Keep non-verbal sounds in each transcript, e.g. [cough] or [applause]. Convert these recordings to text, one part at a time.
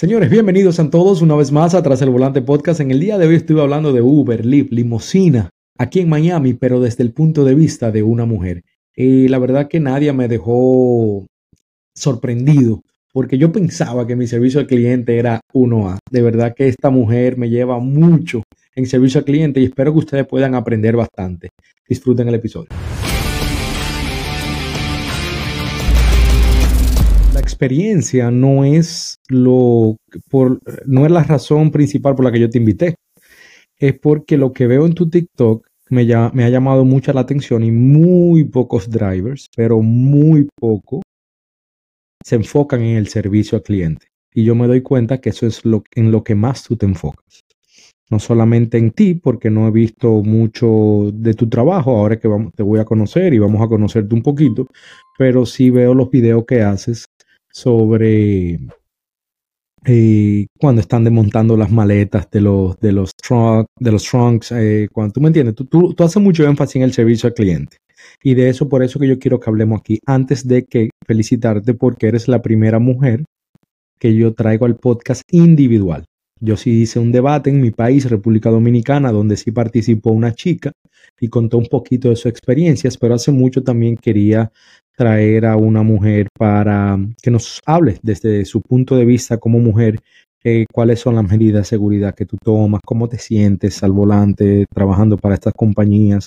Señores, bienvenidos a todos una vez más a Tras el Volante Podcast. En el día de hoy estuve hablando de Uber, Lyft, limosina, aquí en Miami, pero desde el punto de vista de una mujer. Y la verdad que nadie me dejó sorprendido, porque yo pensaba que mi servicio al cliente era 1A. De verdad que esta mujer me lleva mucho en servicio al cliente y espero que ustedes puedan aprender bastante. Disfruten el episodio. Experiencia no es lo por, no es la razón principal por la que yo te invité. Es porque lo que veo en tu TikTok me, me ha llamado mucha la atención y muy pocos drivers, pero muy poco se enfocan en el servicio al cliente. Y yo me doy cuenta que eso es lo, en lo que más tú te enfocas. No solamente en ti, porque no he visto mucho de tu trabajo, ahora que vamos, te voy a conocer y vamos a conocerte un poquito, pero sí veo los videos que haces sobre eh, cuando están desmontando las maletas de los, de los, de los trunks, eh, cuando tú me entiendes, tú, tú, tú, haces mucho énfasis en el servicio al cliente. Y de eso, por eso que yo quiero que hablemos aquí, antes de que felicitarte porque eres la primera mujer que yo traigo al podcast individual. Yo sí hice un debate en mi país, República Dominicana, donde sí participó una chica y contó un poquito de sus experiencias, pero hace mucho también quería traer a una mujer para que nos hable desde su punto de vista como mujer, eh, cuáles son las medidas de seguridad que tú tomas, cómo te sientes al volante trabajando para estas compañías.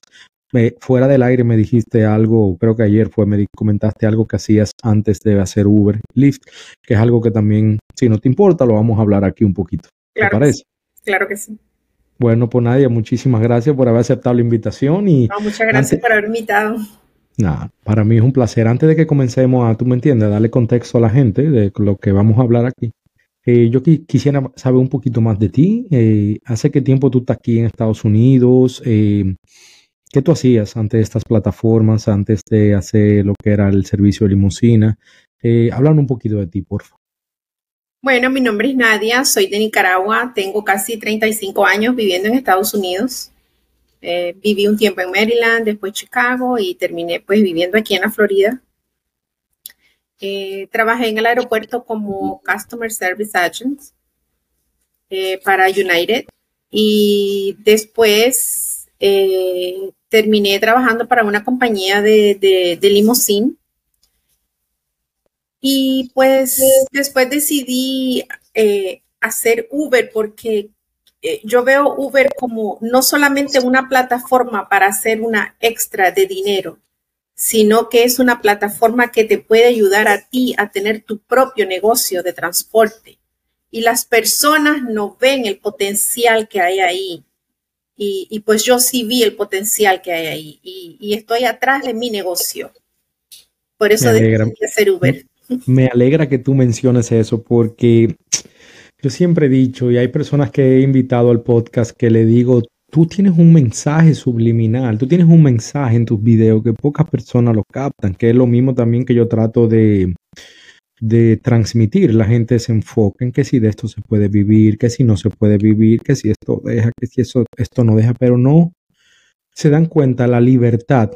fuera del aire me dijiste algo, creo que ayer fue, me comentaste algo que hacías antes de hacer Uber, Lyft, que es algo que también, si no te importa, lo vamos a hablar aquí un poquito. ¿Te parece? Claro que sí. Bueno, pues Nadia, muchísimas gracias por haber aceptado la invitación y... muchas gracias por haber invitado. Nada, para mí es un placer. Antes de que comencemos a, tú me entiendes, darle contexto a la gente de lo que vamos a hablar aquí. Eh, yo quisiera saber un poquito más de ti. Eh, ¿Hace qué tiempo tú estás aquí en Estados Unidos? Eh, ¿Qué tú hacías antes de estas plataformas, antes de hacer lo que era el servicio de limusina? Eh, un poquito de ti, por favor. Bueno, mi nombre es Nadia, soy de Nicaragua, tengo casi 35 años viviendo en Estados Unidos. Eh, viví un tiempo en Maryland, después Chicago y terminé pues viviendo aquí en la Florida. Eh, trabajé en el aeropuerto como Customer Service Agent eh, para United y después terminé trabajando para una compañía de, de. Y pues después decidí hacer Uber porque eh, yo veo Uber como no solamente una plataforma para hacer una extra de dinero, sino que es una plataforma que te puede ayudar a ti a tener tu propio negocio de transporte. Y las personas no ven el potencial que hay ahí. Y, pues yo sí vi el potencial que hay ahí. Y, estoy atrás de mi negocio. Por eso decidí hacer Uber. Me alegra que tú menciones eso porque yo siempre he dicho, y hay personas que he invitado al podcast que le digo, tú tienes un mensaje subliminal, tú tienes un mensaje en tus videos que pocas personas lo captan, que es lo mismo también que yo trato de, de transmitir. La gente se enfoca en que si de esto se puede vivir, que si no se puede vivir, que si esto deja, que si eso, esto no deja, pero no se dan cuenta la libertad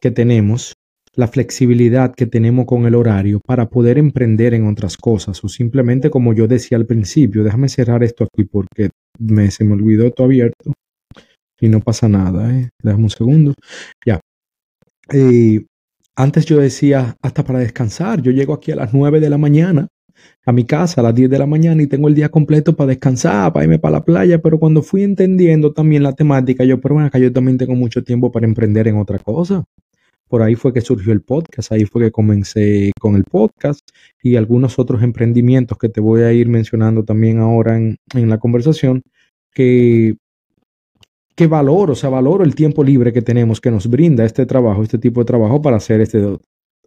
que tenemos la flexibilidad que tenemos con el horario para poder emprender en otras cosas o simplemente como yo decía al principio, déjame cerrar esto aquí porque me, se me olvidó esto abierto y no pasa nada, ¿eh? déjame un segundo, ya. Eh, antes yo decía hasta para descansar, yo llego aquí a las 9 de la mañana a mi casa a las 10 de la mañana y tengo el día completo para descansar, para irme para la playa, pero cuando fui entendiendo también la temática, yo, pero bueno, acá yo también tengo mucho tiempo para emprender en otra cosa. Por ahí fue que surgió el podcast, ahí fue que comencé con el podcast y algunos otros emprendimientos que te voy a ir mencionando también ahora en, la conversación, que, que valoro, o sea, valoro el tiempo libre que tenemos, que nos brinda este trabajo, este tipo de trabajo para hacer este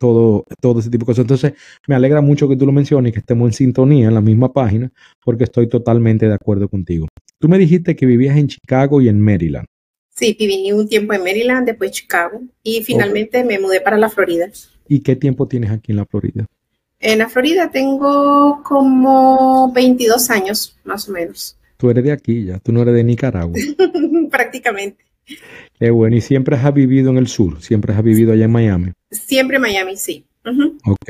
todo, todo ese tipo de cosas. Entonces, me alegra mucho que tú lo menciones que estemos en sintonía en la misma página, porque estoy totalmente de acuerdo contigo. Tú me dijiste que vivías en Chicago y en Maryland. Sí, viví un tiempo en Maryland, después Chicago y finalmente me mudé para la Florida. ¿Y qué tiempo tienes aquí en la Florida? En la Florida tengo como 22 años, más o menos. Tú eres de aquí ya, tú no eres de Nicaragua. [laughs] Prácticamente. Qué bueno, ¿y siempre has vivido en el sur? ¿Siempre has vivido allá en Miami? Siempre en Miami, sí. Ok.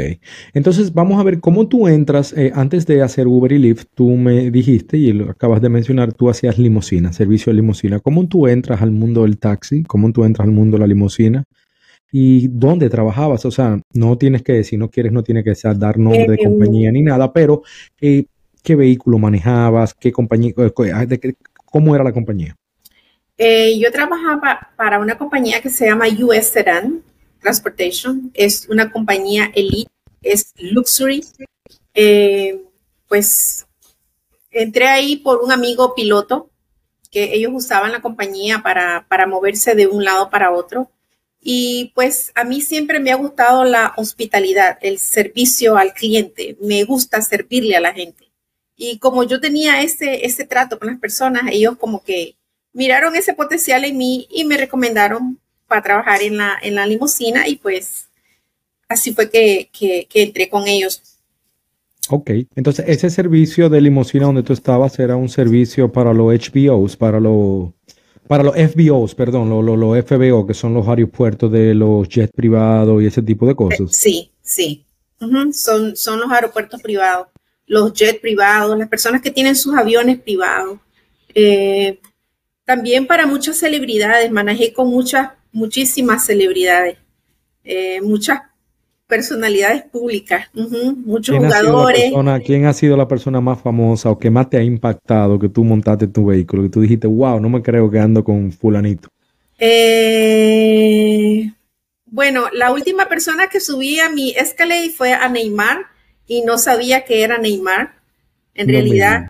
Entonces vamos a ver cómo tú entras. Eh, antes de hacer Uber y Lyft, tú me dijiste y lo acabas de mencionar, tú hacías limusina, servicio de limusina. ¿Cómo tú entras al mundo del taxi? ¿Cómo tú entras al mundo de la limusina? ¿Y dónde trabajabas? O sea, no tienes que, si no quieres, no tiene que ser, dar nombre de compañía ni nada, pero eh, ¿qué vehículo manejabas? ¿Qué compañía? Eh, ¿Cómo era la compañía? yo trabajaba para una compañía que se llama US Sedan Transportation, es una compañía elite, es luxury. Eh, pues entré ahí por un amigo piloto que ellos usaban la compañía para, para moverse de un lado para otro. Y pues a mí siempre me ha gustado la hospitalidad, el servicio al cliente. Me gusta servirle a la gente. Y como yo tenía ese, ese trato con las personas, ellos como que miraron ese potencial en mí y me recomendaron para trabajar en la, en la limusina y pues así fue que, entré con ellos. Ok, entonces ese servicio de limusina donde tú estabas era un servicio para los HBOs, para los, para los FBOs, perdón, los, los, FBO, que son los aeropuertos de los jets privados y ese tipo de cosas. Sí, sí, son, son los aeropuertos privados, los jets privados, las personas que tienen sus aviones privados. Eh, también para muchas celebridades, manejé con muchas muchísimas celebridades, eh, muchas personalidades públicas, muchos jugadores. ¿Quién ha sido la persona más famosa o que más te ha impactado que tú montaste tu vehículo? Que tú dijiste, wow, no me creo que ando con fulanito. Eh, bueno, la última persona que subí a mi Escalade fue a Neymar y no sabía que era Neymar. En realidad,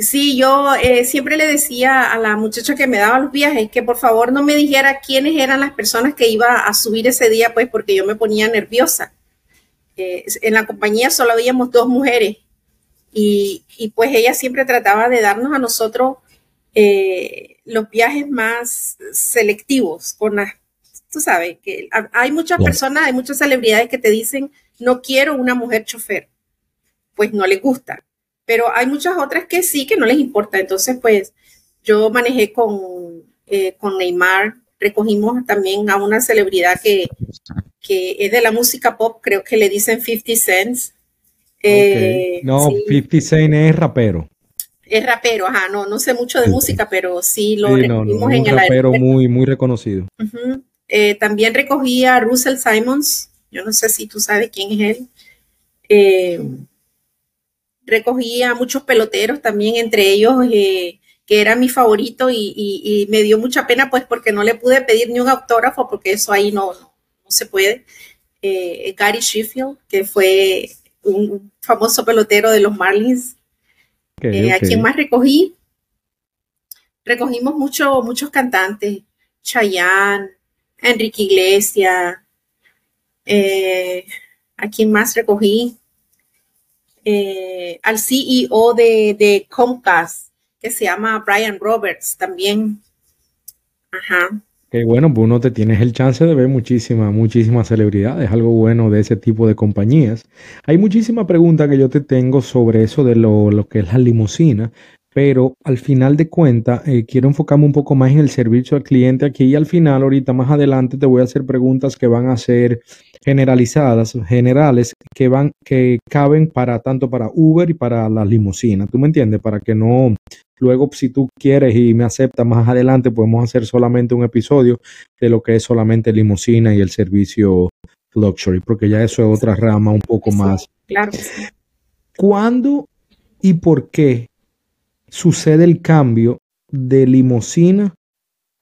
Sí, yo eh, siempre le decía a la muchacha que me daba los viajes que por favor no me dijera quiénes eran las personas que iba a subir ese día, pues porque yo me ponía nerviosa. Eh, en la compañía solo habíamos dos mujeres y, pues ella siempre trataba de darnos a nosotros eh, los viajes más selectivos, con tú sabes, que hay muchas personas, hay muchas celebridades que te dicen, no quiero una mujer chofer, pues no les gusta pero hay muchas otras que sí, que no les importa. Entonces, pues yo manejé con, eh, con Neymar, recogimos también a una celebridad que, que, es de la música pop, creo que le dicen 50 Cents. Eh, no, 50 Cent es rapero. Es rapero, ajá, no, no sé mucho de música, pero sí lo recogimos en un rapero muy, muy reconocido. Eh, también recogí a Russell Simons, yo no sé si tú sabes quién es él recogía muchos peloteros también, entre ellos eh, que era mi favorito y, me dio mucha pena pues porque no le pude pedir ni un autógrafo porque eso ahí no, no, se puede. Eh, Gary Sheffield, que fue un famoso pelotero de los Marlins, eh, a quien más recogí. Recogimos mucho, muchos cantantes, Chayanne, Enrique Iglesias, a quien más recogí, eh, al CEO de, de, Comcast, que se llama Brian Roberts también. Ajá. Qué bueno, pues uno te tienes el chance de ver muchísimas, muchísimas celebridades, algo bueno de ese tipo de compañías. Hay muchísimas preguntas que yo te tengo sobre eso de lo, lo que es la limusina, pero al final de cuentas eh, quiero enfocarme un poco más en el servicio al cliente aquí y al final, ahorita más adelante, te voy a hacer preguntas que van a ser generalizadas, generales, que van, que caben para tanto para Uber y para la limusina. ¿Tú me entiendes? Para que no, luego si tú quieres y me aceptas más adelante, podemos hacer solamente un episodio de lo que es solamente limusina y el servicio luxury, porque ya eso es otra rama un poco más. Claro. ¿Cuándo y por qué sucede el cambio de limusina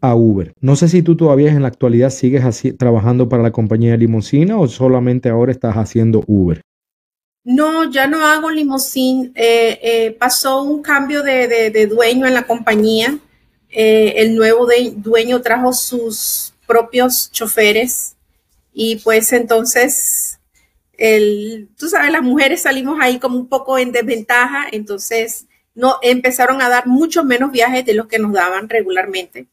a Uber. No sé si tú todavía en la actualidad sigues así, trabajando para la compañía de limusina o solamente ahora estás haciendo Uber. No, ya no hago limusina. Eh, eh, pasó un cambio de, dueño en la compañía. Eh, el nuevo dueño trajo sus propios choferes y pues entonces, el, tú sabes, las mujeres salimos ahí como un poco en desventaja, entonces no empezaron a dar mucho menos viajes de los que nos daban regularmente.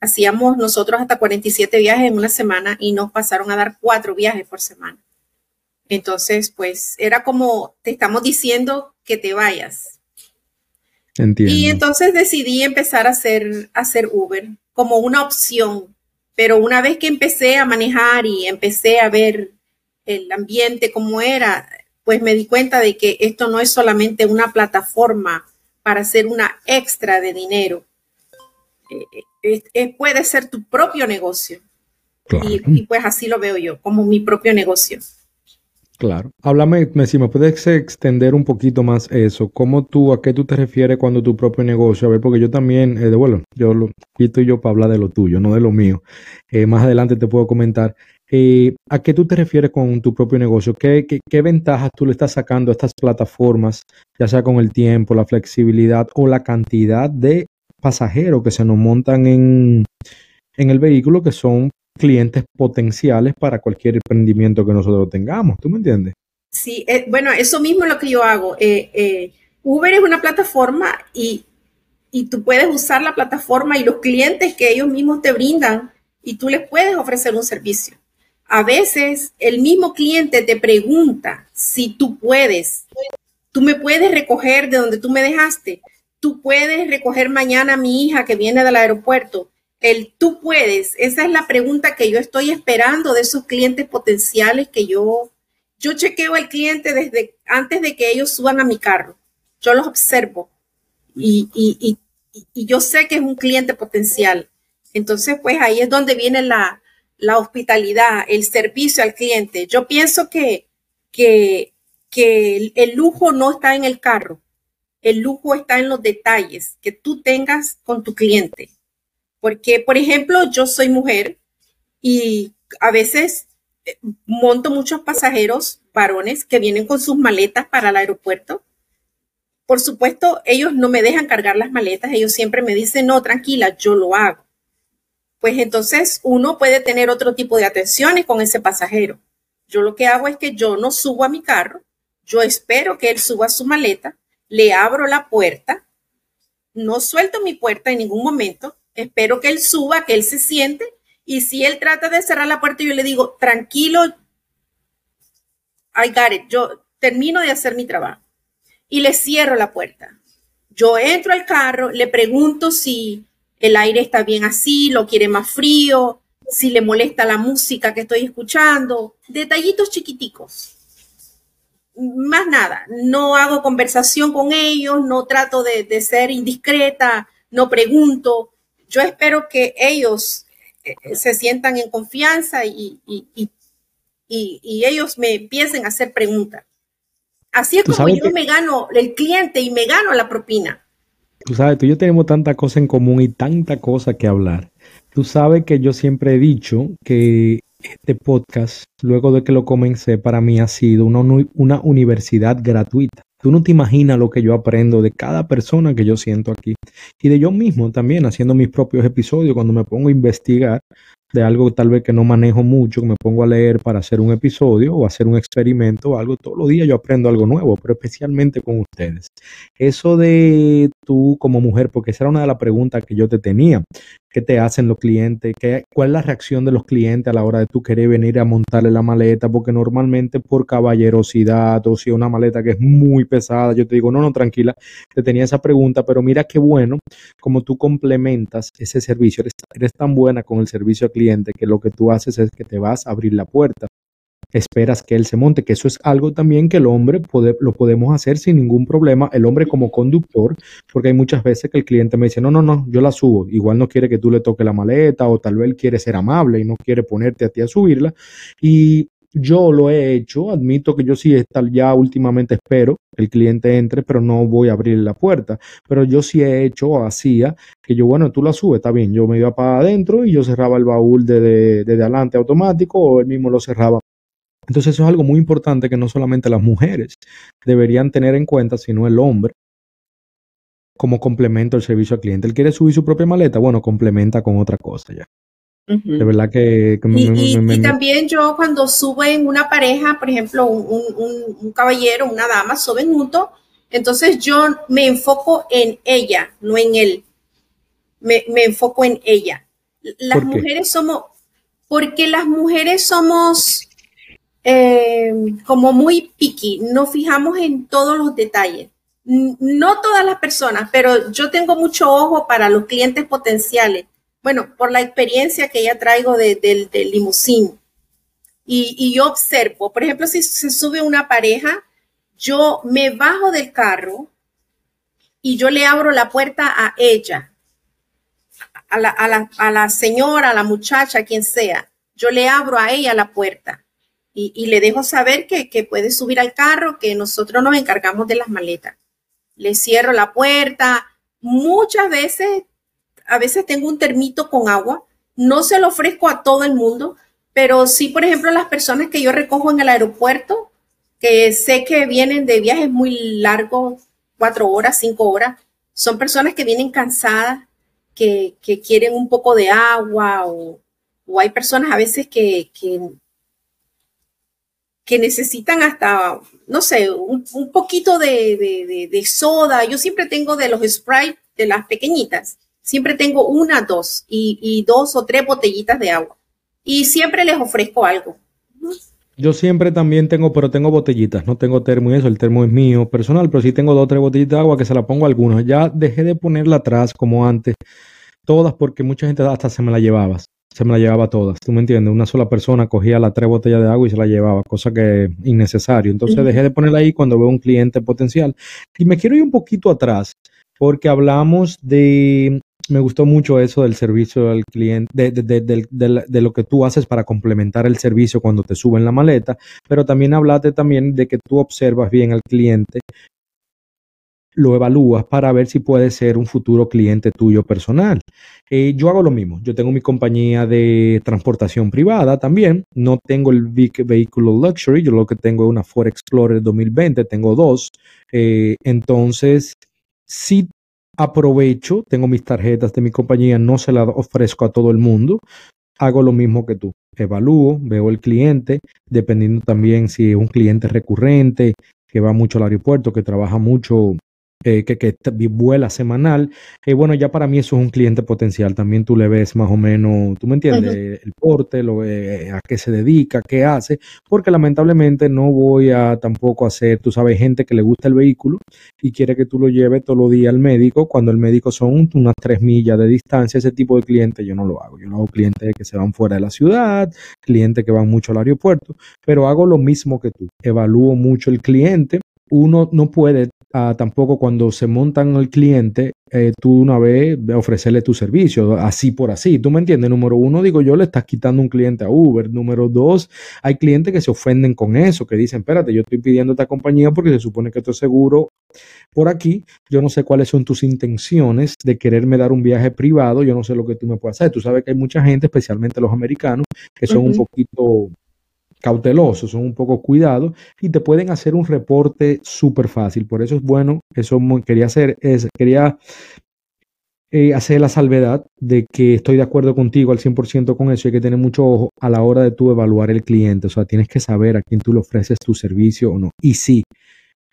Hacíamos nosotros hasta 47 viajes en una semana y nos pasaron a dar cuatro viajes por semana. Entonces, pues era como te estamos diciendo que te vayas. Entiendo. Y entonces decidí empezar a hacer, a hacer Uber como una opción. Pero una vez que empecé a manejar y empecé a ver el ambiente como era, pues me di cuenta de que esto no es solamente una plataforma para hacer una extra de dinero. Eh, eh, puede ser tu propio negocio. Y, pues así lo veo yo, como mi propio negocio. Claro. Háblame, si me puedes extender un poquito más eso. ¿Cómo tú, a qué tú te refieres cuando tu propio negocio? A ver, porque yo también, eh, bueno, yo lo quito yo para hablar de lo tuyo, no de lo mío. más adelante te puedo comentar. ¿A qué tú te refieres con tu propio negocio? ¿Qué, ¿Qué, qué, ventajas tú le estás sacando a estas plataformas, ya sea con el tiempo, la flexibilidad o la cantidad de pasajeros que se nos montan en, el vehículo que son clientes potenciales para cualquier emprendimiento que nosotros tengamos. ¿Tú me entiendes? Sí, eh, bueno, eso mismo es lo que yo hago. Eh, eh, Uber es una plataforma y, y tú puedes usar la plataforma y los clientes que ellos mismos te brindan y tú les puedes ofrecer un servicio. A veces el mismo cliente te pregunta si tú puedes, tú me puedes recoger de donde tú me dejaste tú puedes recoger mañana a mi hija que viene del aeropuerto. El tú puedes, esa es la pregunta que yo estoy esperando de esos clientes potenciales que yo, yo chequeo al cliente desde antes de que ellos suban a mi carro. Yo los observo y, y, y, yo sé que es un cliente potencial. Entonces, pues ahí es donde viene la, la hospitalidad, el servicio al cliente. Yo pienso que, que, que el lujo no está en el carro el lujo está en los detalles que tú tengas con tu cliente. Porque, por ejemplo, yo soy mujer y a veces eh, monto muchos pasajeros varones que vienen con sus maletas para el aeropuerto. Por supuesto, ellos no me dejan cargar las maletas, ellos siempre me dicen, no, tranquila, yo lo hago. Pues entonces uno puede tener otro tipo de atenciones con ese pasajero. Yo lo que hago es que yo no subo a mi carro, yo espero que él suba su maleta, le abro la puerta, no suelto mi puerta en ningún momento, espero que él suba, que él se siente, y si él trata de cerrar la puerta, yo le digo, tranquilo, I got it, yo termino de hacer mi trabajo y le cierro la puerta. Yo entro al carro, le pregunto si el aire está bien así, lo quiere más frío, si le molesta la música que estoy escuchando, detallitos chiquiticos más nada, no hago conversación con ellos, no trato de, ser indiscreta, no pregunto. Yo espero que ellos eh, se sientan en confianza y, ellos me empiecen a hacer preguntas. Así es como yo me gano el cliente y me gano la propina. Tú sabes, tú y yo tenemos tanta cosa en común y tanta cosa que hablar. Tú sabes que yo siempre he dicho que este podcast, luego de que lo comencé, para mí ha sido una, una universidad gratuita. Tú no te imaginas lo que yo aprendo de cada persona que yo siento aquí y de yo mismo también haciendo mis propios episodios cuando me pongo a investigar de algo tal vez que no manejo mucho, que me pongo a leer para hacer un episodio o hacer un experimento o algo, todos los días yo aprendo algo nuevo, pero especialmente con ustedes. Eso de tú como mujer, porque esa era una de las preguntas que yo te tenía, ¿qué te hacen los clientes? ¿Qué, ¿Cuál es la reacción de los clientes a la hora de tú querer venir a montarle la maleta? Porque normalmente por caballerosidad o si una maleta que es muy pesada, yo te digo, no, no, tranquila, te tenía esa pregunta, pero mira qué bueno como tú complementas ese servicio, eres, eres tan buena con el servicio al cliente que lo que tú haces es que te vas a abrir la puerta. Esperas que él se monte, que eso es algo también que el hombre puede, lo podemos hacer sin ningún problema, el hombre como conductor, porque hay muchas veces que el cliente me dice, no, no, no, yo la subo, igual no quiere que tú le toques la maleta o tal vez quiere ser amable y no quiere ponerte a ti a subirla. Y yo lo he hecho, admito que yo sí ya últimamente espero que el cliente entre, pero no voy a abrir la puerta. Pero yo sí he hecho, hacía, que yo, bueno, tú la subes, está bien, yo me iba para adentro y yo cerraba el baúl desde de, adelante automático o él mismo lo cerraba. Entonces eso es algo muy importante que no solamente las mujeres deberían tener en cuenta, sino el hombre como complemento al servicio al cliente. Él quiere subir su propia maleta, bueno, complementa con otra cosa ya. De verdad que... y, también yo cuando suben una pareja, por ejemplo, un, caballero, una dama, suben juntos, entonces yo me enfoco en ella, no en él. Me, enfoco en ella. Las mujeres somos, porque las mujeres somos eh, como muy picky, nos fijamos en todos los detalles. No todas las personas, pero yo tengo mucho ojo para los clientes potenciales bueno, por la experiencia que ya traigo del de, y, yo observo. Por ejemplo, si se sube una pareja, yo me bajo del carro y yo le abro la puerta a ella, a la, a la, señora, a la muchacha, quien sea. Yo le abro a ella la puerta y, le dejo saber que, que, puede subir al carro, que nosotros nos encargamos de las maletas. Le cierro la puerta. Muchas veces, a veces tengo un termito con agua. No se lo ofrezco a todo el mundo, pero sí, por ejemplo, las personas que yo recojo en el aeropuerto, que sé que vienen de viajes muy largos, cuatro horas, cinco horas, son personas que vienen cansadas, que, quieren un poco de agua o, hay personas a veces que, que, necesitan hasta, no sé, un, poquito de, soda. Yo siempre tengo de los Sprite, de las pequeñitas, siempre tengo una, dos y dos o tres botellitas de agua y siempre les ofrezco algo. Yo siempre también tengo, pero tengo botellitas, no tengo termo y eso, el termo es mío personal, pero sí tengo dos o tres botellitas de agua que se la pongo a algunos. Ya dejé de ponerla atrás como antes, todas porque mucha gente hasta se me la llevaba, se me la llevaba todas, ¿tú me entiendes? Una sola persona cogía las tres botellas de agua y se la llevaba, cosa que es innecesario. Entonces dejé de ponerla ahí cuando veo un cliente potencial. Y me quiero ir un poquito atrás porque hablamos de me gustó mucho eso del servicio al cliente, de, lo que tú haces para complementar el servicio cuando te suben la maleta, pero también hablaste también de que tú observas bien al cliente, lo evalúas para ver si puede ser un futuro cliente tuyo personal. Eh, yo hago lo mismo, yo tengo mi compañía de transportación privada también, no tengo el vehículo luxury, yo lo que tengo es una Ford Explorer 2020, tengo dos, eh, entonces si aprovecho, tengo mis tarjetas de mi compañía, no se las ofrezco a todo el mundo. Hago lo mismo que tú. Evalúo, veo el cliente, dependiendo también si es un cliente recurrente, que va mucho al aeropuerto, que trabaja mucho eh, que, que, vuela semanal, eh, bueno, ya para mí eso es un cliente potencial. También tú le ves más o menos, tú me entiendes, el porte, lo, eh, a qué se dedica, qué hace, porque lamentablemente no voy a tampoco hacer, tú sabes, gente que le gusta el vehículo y quiere que tú lo lleves todos los días al médico, cuando el médico son unas tres millas de distancia, ese tipo de cliente yo no lo hago. Yo no hago clientes que se van fuera de la ciudad, clientes que van mucho al aeropuerto, pero hago lo mismo que tú. Evalúo mucho el cliente uno no puede tampoco cuando se montan el cliente, eh, tú una vez ofrecerle tu servicio, así por así. ¿Tú me entiendes? Número uno, digo yo, le estás quitando un cliente a Uber. Número dos, hay clientes que se ofenden con eso, que dicen, espérate, yo estoy pidiendo esta compañía porque se supone que esto es seguro por aquí. Yo no sé cuáles son tus intenciones de quererme dar un viaje privado. Yo no sé lo que tú me puedes hacer. Tú sabes que hay mucha gente, especialmente los americanos, que son un poquito cautelosos, son un poco cuidados y te pueden hacer un reporte súper fácil. Por eso es bueno, eso quería hacer, es, quería eh, hacer la salvedad de que estoy de acuerdo contigo al 100% con eso. Hay que tener mucho ojo a la hora de tú evaluar el cliente. O sea, tienes que saber a quién tú le ofreces tu servicio o no. Y sí,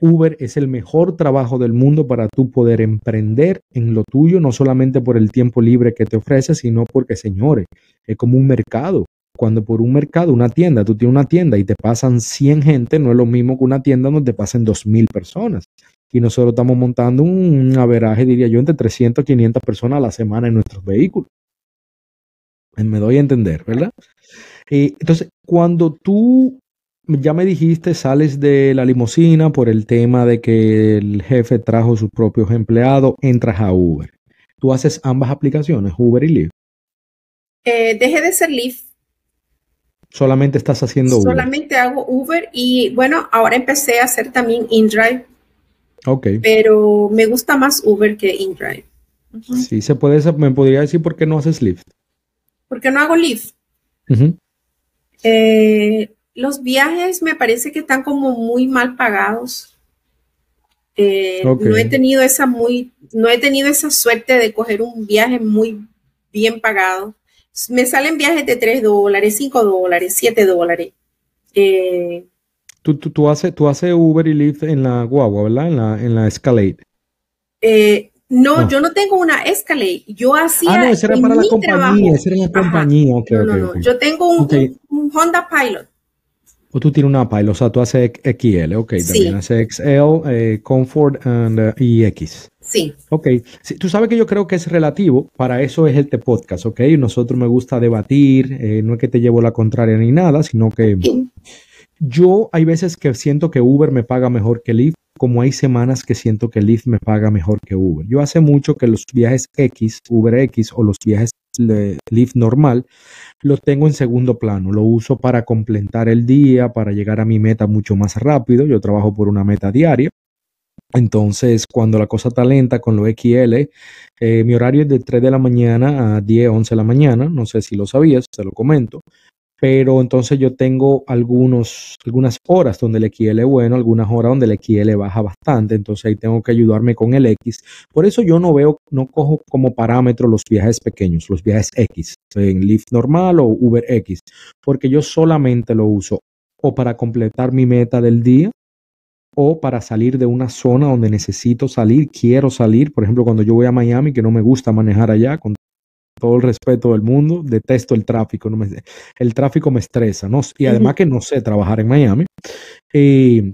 Uber es el mejor trabajo del mundo para tú poder emprender en lo tuyo, no solamente por el tiempo libre que te ofrece, sino porque, señores, es como un mercado. Cuando por un mercado, una tienda, tú tienes una tienda y te pasan 100 gente, no es lo mismo que una tienda donde te pasen 2.000 personas. Y nosotros estamos montando un averaje, diría yo, entre 300 y 500 personas a la semana en nuestros vehículos. Me doy a entender, ¿verdad? Eh, entonces, cuando tú ya me dijiste, sales de la limusina por el tema de que el jefe trajo sus propios empleados, entras a Uber. ¿Tú haces ambas aplicaciones, Uber y Lyft? Eh, dejé de ser Lyft Solamente estás haciendo Uber. Solamente hago Uber y bueno, ahora empecé a hacer también InDrive. Ok. Pero me gusta más Uber que InDrive. Sí, se puede, me podría decir por qué no haces Lyft. ¿Por qué no hago Lyft? Eh, los viajes me parece que están como muy mal pagados. Eh, no he tenido esa muy, no he tenido esa suerte de coger un viaje muy bien pagado me salen viajes de 3 dólares, 5 dólares, 7 dólares. Eh, tú, tú, tú, haces, tú haces Uber y Lyft en la guagua, ¿verdad? En la, en la Escalade. Eh, no, yo no tengo una Escalade. Yo hacía. Ah, no, esa era para la compañía. Esa era la compañía. no, no, no. Yo tengo un, un, Honda Pilot. O tú tienes una Pilot, o sea, tú haces XL, ok. También haces XL, eh, Comfort and, y X. Sí. Ok. tú sabes que yo creo que es relativo. Para eso es este podcast, ¿ok? Nosotros me gusta debatir. Eh, no es que te llevo la contraria ni nada, sino que yo hay veces que siento que Uber me paga mejor que Lyft, como hay semanas que siento que Lyft me paga mejor que Uber. Yo hace mucho que los viajes X, Uber X o los viajes Lyft normal, lo tengo en segundo plano. Lo uso para completar el día, para llegar a mi meta mucho más rápido. Yo trabajo por una meta diaria. Entonces, cuando la cosa está lenta con lo XL, eh, mi horario es de 3 de la mañana a 10, 11 de la mañana. No sé si lo sabías, te lo comento pero entonces yo tengo algunos, algunas horas donde el XL es bueno, algunas horas donde el XL baja bastante, entonces ahí tengo que ayudarme con el X. Por eso yo no veo, no cojo como parámetro los viajes pequeños, los viajes X, en Lyft normal o Uber X, porque yo solamente lo uso o para completar mi meta del día o para salir de una zona donde necesito salir, quiero salir, por ejemplo, cuando yo voy a Miami, que no me gusta manejar allá, con todo el respeto del mundo, detesto el tráfico, no me, el tráfico me estresa, ¿no? Y además que no sé trabajar en Miami. Eh,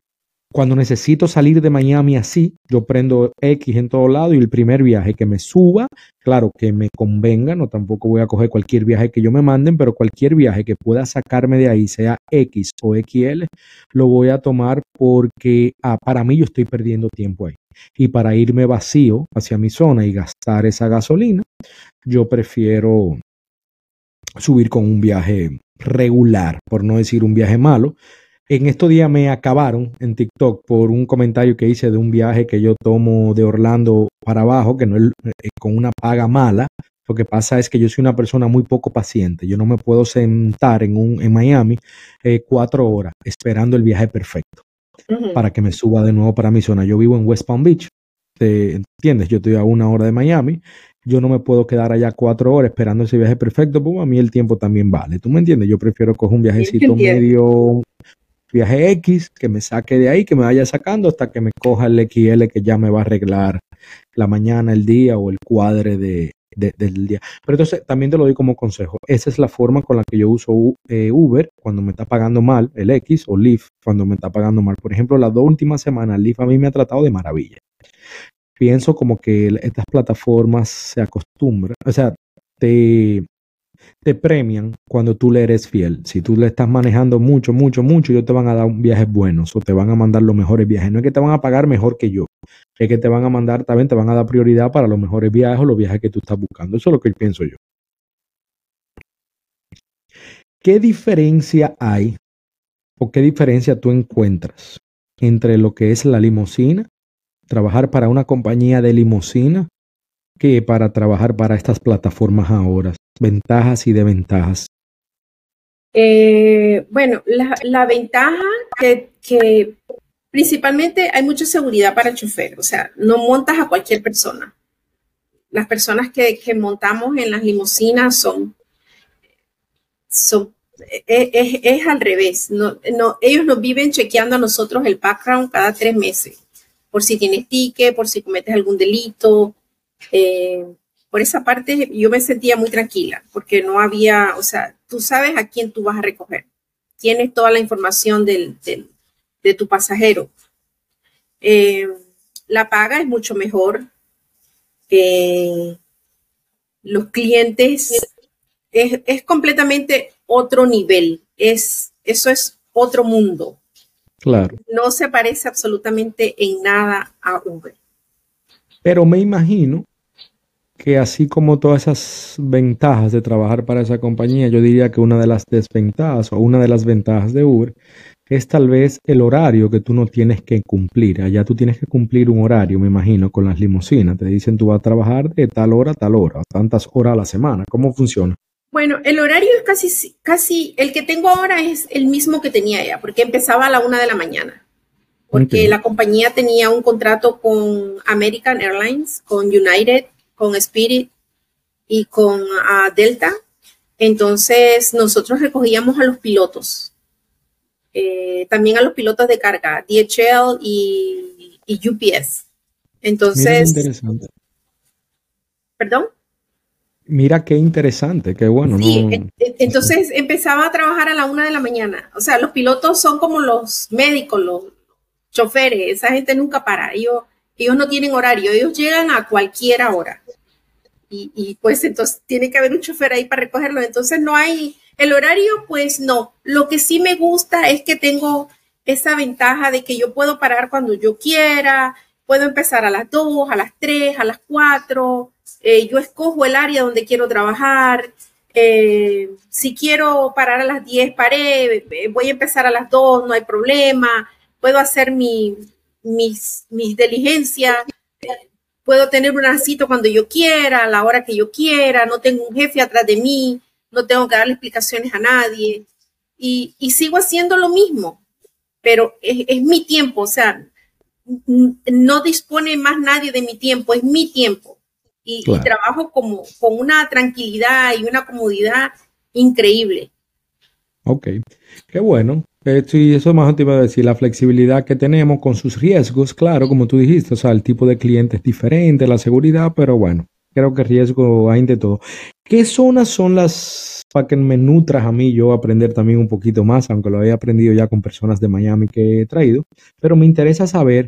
cuando necesito salir de Miami así, yo prendo X en todo lado y el primer viaje que me suba, claro, que me convenga, no tampoco voy a coger cualquier viaje que yo me manden, pero cualquier viaje que pueda sacarme de ahí, sea X o XL, lo voy a tomar porque ah, para mí yo estoy perdiendo tiempo ahí. Y para irme vacío hacia mi zona y gastar esa gasolina, yo prefiero subir con un viaje regular, por no decir un viaje malo. En estos días me acabaron en TikTok por un comentario que hice de un viaje que yo tomo de Orlando para abajo, que no es eh, con una paga mala. Lo que pasa es que yo soy una persona muy poco paciente. Yo no me puedo sentar en, un, en Miami eh, cuatro horas esperando el viaje perfecto para que me suba de nuevo para mi zona. Yo vivo en West Palm Beach, ¿te entiendes? Yo estoy a una hora de Miami. Yo no me puedo quedar allá cuatro horas esperando ese viaje perfecto, pues a mí el tiempo también vale. ¿Tú me entiendes? Yo prefiero coger un viajecito medio, viaje X, que me saque de ahí, que me vaya sacando hasta que me coja el XL que ya me va a arreglar la mañana, el día o el cuadre de, del día. Pero entonces también te lo doy como consejo. Esa es la forma con la que yo uso eh, Uber cuando me está pagando mal el X o Lyft cuando me está pagando mal. Por ejemplo, las dos últimas semanas Lyft a mí me ha tratado de maravilla. Pienso como que estas plataformas se acostumbran, o sea, te, te premian cuando tú le eres fiel. Si tú le estás manejando mucho, mucho, mucho, ellos te van a dar viajes buenos o te van a mandar los mejores viajes. No es que te van a pagar mejor que yo, es que te van a mandar, también te van a dar prioridad para los mejores viajes o los viajes que tú estás buscando. Eso es lo que pienso yo. ¿Qué diferencia hay o qué diferencia tú encuentras entre lo que es la limusina, trabajar para una compañía de limusina, que para trabajar para estas plataformas ahora? Ventajas y desventajas. Eh, bueno, la, ventaja que, que, principalmente hay mucha seguridad para el chofer, o sea, no montas a cualquier persona. Las personas que, montamos en las limusinas son, son es, es, al revés. No, no, ellos nos viven chequeando a nosotros el background cada tres meses, por si tienes ticket, por si cometes algún delito. Eh, por esa parte yo me sentía muy tranquila, porque no había, o sea, tú sabes a quién tú vas a recoger. Tienes toda la información del, de tu pasajero. Eh, la paga es mucho mejor. los clientes es, es, completamente otro nivel. Es, eso es otro mundo. Claro. No se parece absolutamente en nada a Uber. Pero me imagino que así como todas esas ventajas de trabajar para esa compañía, yo diría que una de las desventajas o una de las ventajas de Uber es tal vez el horario que tú no tienes que cumplir. Allá tú tienes que cumplir un horario, me imagino, con las limusinas. Te dicen tú vas a trabajar de tal hora a tal hora, tantas horas a la semana. ¿Cómo funciona? Bueno, el horario es casi, casi, el que tengo ahora es el mismo que tenía ya, porque empezaba a la una de la mañana. Porque la compañía tenía un contrato con American Airlines, con United, con Spirit y con ah, Delta. Entonces nosotros recogíamos a los pilotos, eh, también a los pilotos de carga, DHL y, UPS. Entonces... interesante. ¿Perdón? Mira qué interesante, qué bueno. entonces empezaba a trabajar a la una de la mañana. O sea, los pilotos son como los médicos, los choferes, esa gente nunca para. Ellos ellos no tienen horario, ellos llegan a cualquier hora. Y, pues entonces tiene que haber un chofer ahí para recogerlo. Entonces no hay el horario, pues no. Lo que sí me gusta es que tengo esa ventaja de que yo puedo parar cuando yo quiera, puedo empezar a las 2, a las 3, a las 4. Eh, yo escojo el área donde quiero trabajar. Eh, si quiero parar a las 10, paré, eh, voy a empezar a las 2, no hay problema. Puedo hacer mi, mis, mis diligencias. Puedo tener una cita cuando yo quiera, a la hora que yo quiera. No tengo un jefe atrás de mí. No tengo que darle explicaciones a nadie. Y, y sigo haciendo lo mismo pero es, mi tiempo, o sea, no dispone más nadie de mi tiempo, es mi tiempo. Y, trabajo como, con una tranquilidad y una comodidad increíble. Ok, qué bueno. Y eso más te iba a decir, la flexibilidad que tenemos con sus riesgos, claro, como tú dijiste, o sea, el tipo de cliente es diferente, la seguridad, pero bueno, creo que riesgo hay de todo. ¿Qué zonas son las para que me nutras a mí yo aprender también un poquito más, aunque lo haya aprendido ya con personas de Miami que he traído, pero me interesa saber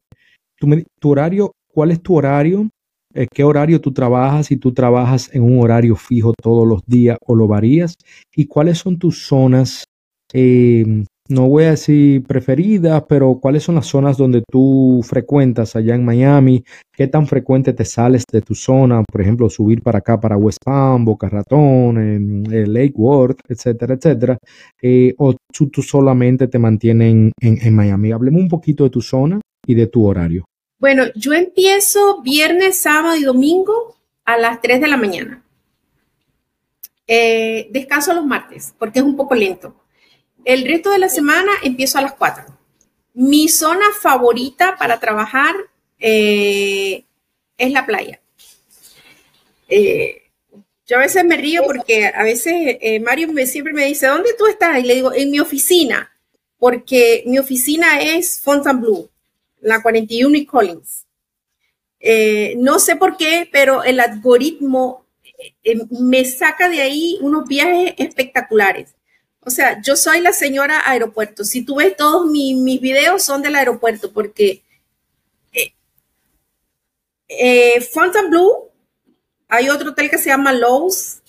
tu, horario, cuál es tu horario, eh, qué horario tú trabajas, si tú trabajas en un horario fijo todos los días o lo varías, y cuáles son tus zonas eh, no voy a decir preferidas, pero ¿cuáles son las zonas donde tú frecuentas allá en Miami? ¿Qué tan frecuente te sales de tu zona? Por ejemplo, subir para acá, para West Palm, Boca Ratón, en, Lake Worth, etcétera, etcétera. Eh, ¿O tú, solamente te mantienes en, Miami? Hablemos un poquito de tu zona y de tu horario. Bueno, yo empiezo viernes, sábado y domingo a las 3 de la mañana. Eh, descanso los martes porque es un poco lento. El resto de la semana empiezo a las 4. Mi zona favorita para trabajar eh, es la playa. Eh, yo a veces me río porque a veces eh, Mario siempre me dice, ¿dónde tú estás? Y le digo, en mi oficina, porque mi oficina es Fontainebleau, la 41 y Collins. no sé por qué, pero el algoritmo me saca de ahí unos viajes espectaculares. O sea, yo soy la señora aeropuerto. Si tú ves todos mis videos son del aeropuerto porque eh, eh, Fontainebleau, hay otro hotel que se llama Lowe's,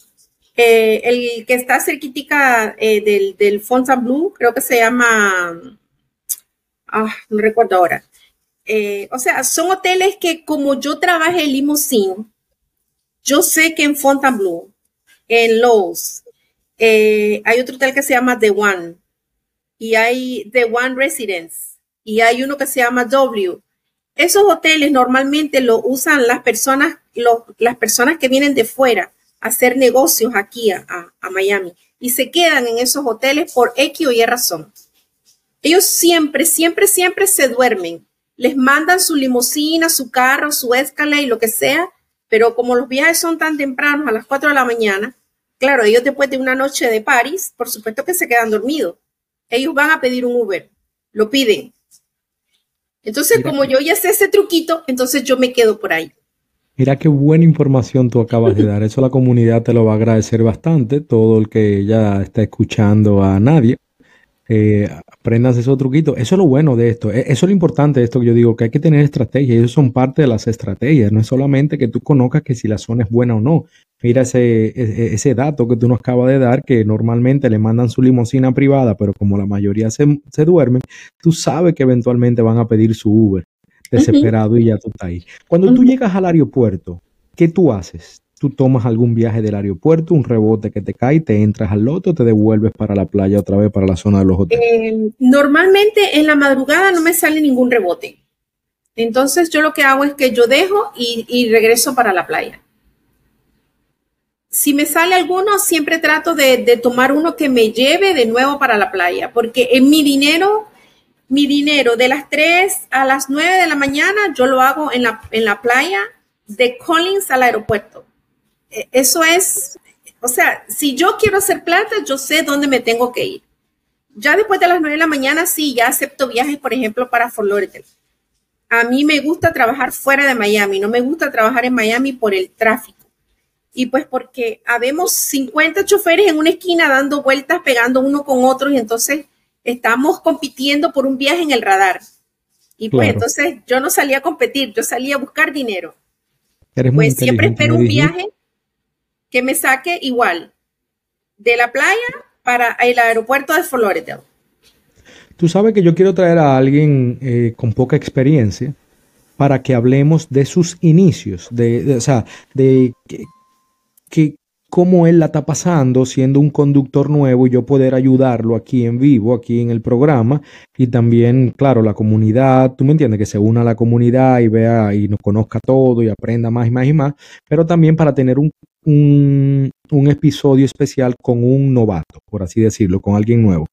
eh, el que está cerquitica eh, del, del Fontainebleau, creo que se llama, ah, no recuerdo ahora. o sea, son hoteles que como yo trabajé en limousine, yo sé que en Fontainebleau, en Lowe's, eh, hay otro hotel que se llama The One y hay The One Residence y hay uno que se llama W. Esos hoteles normalmente lo usan las personas, las personas que vienen de fuera a hacer negocios aquí a, Miami y se quedan en esos hoteles por X o Y razón. Ellos siempre, siempre, siempre se duermen. Les mandan su limusina, su carro, su escala y lo que sea, pero como los viajes son tan tempranos a las 4 de la mañana, Claro, ellos después de una noche de París, por supuesto que se quedan dormidos. Ellos van a pedir un Uber, lo piden. Entonces, como yo ya sé ese truquito, entonces yo me quedo por ahí. Mira qué buena información tú acabas de [laughs] dar. Eso la comunidad te lo va a agradecer bastante. Todo el que ya está escuchando a nadie eh, aprendas esos truquitos. Eso es lo bueno de esto. E, eso es lo importante de esto que yo digo, que hay que tener estrategias. Eso son parte de las estrategias. No es solamente que tú conozcas que si la zona es buena o no. Mira ese, e, e, ese, dato que tú nos acabas de dar, que normalmente le mandan su limusina privada, pero como la mayoría se, se duermen, tú sabes que eventualmente van a pedir su Uber desesperado y ya tú estás ahí. Cuando tú llegas al aeropuerto, ¿qué tú haces? tú tomas algún viaje del aeropuerto, un rebote que te cae, te entras al loto, te devuelves para la playa otra vez, para la zona de los hoteles. Eh, normalmente en la madrugada no me sale ningún rebote. Entonces yo lo que hago es que yo dejo y, regreso para la playa. Si me sale alguno, siempre trato de, tomar uno que me lleve de nuevo para la playa, porque en mi dinero, mi dinero de las 3 a las 9 de la mañana, yo lo hago en la, playa de Collins al aeropuerto. Eh, eso es, o sea, si yo quiero hacer plata, yo sé dónde me tengo que ir. Ya después de las 9 de la mañana, sí, ya acepto viajes, por ejemplo, para Fort Lauderdale. A mí me gusta trabajar fuera de Miami, no me gusta trabajar en Miami por el tráfico. Y pues porque habemos 50 choferes en una esquina dando vueltas, pegando uno con otro, y entonces estamos compitiendo por un viaje en el radar. Y pues entonces yo no salía a competir, yo salía a buscar dinero. Eres pues siempre espero un viaje que me saque igual de la playa para el aeropuerto de Florida. Tú sabes que yo quiero traer a alguien eh, con poca experiencia para que hablemos de sus inicios, de, o sea, de que, cómo él la está pasando siendo un conductor nuevo y yo poder ayudarlo aquí en vivo, aquí en el programa y también, claro, la comunidad, tú me entiendes, que se una a la comunidad y vea y nos conozca todo y aprenda más y más y más, pero también para tener un, un, un episodio especial con un novato, por así decirlo, con alguien nuevo.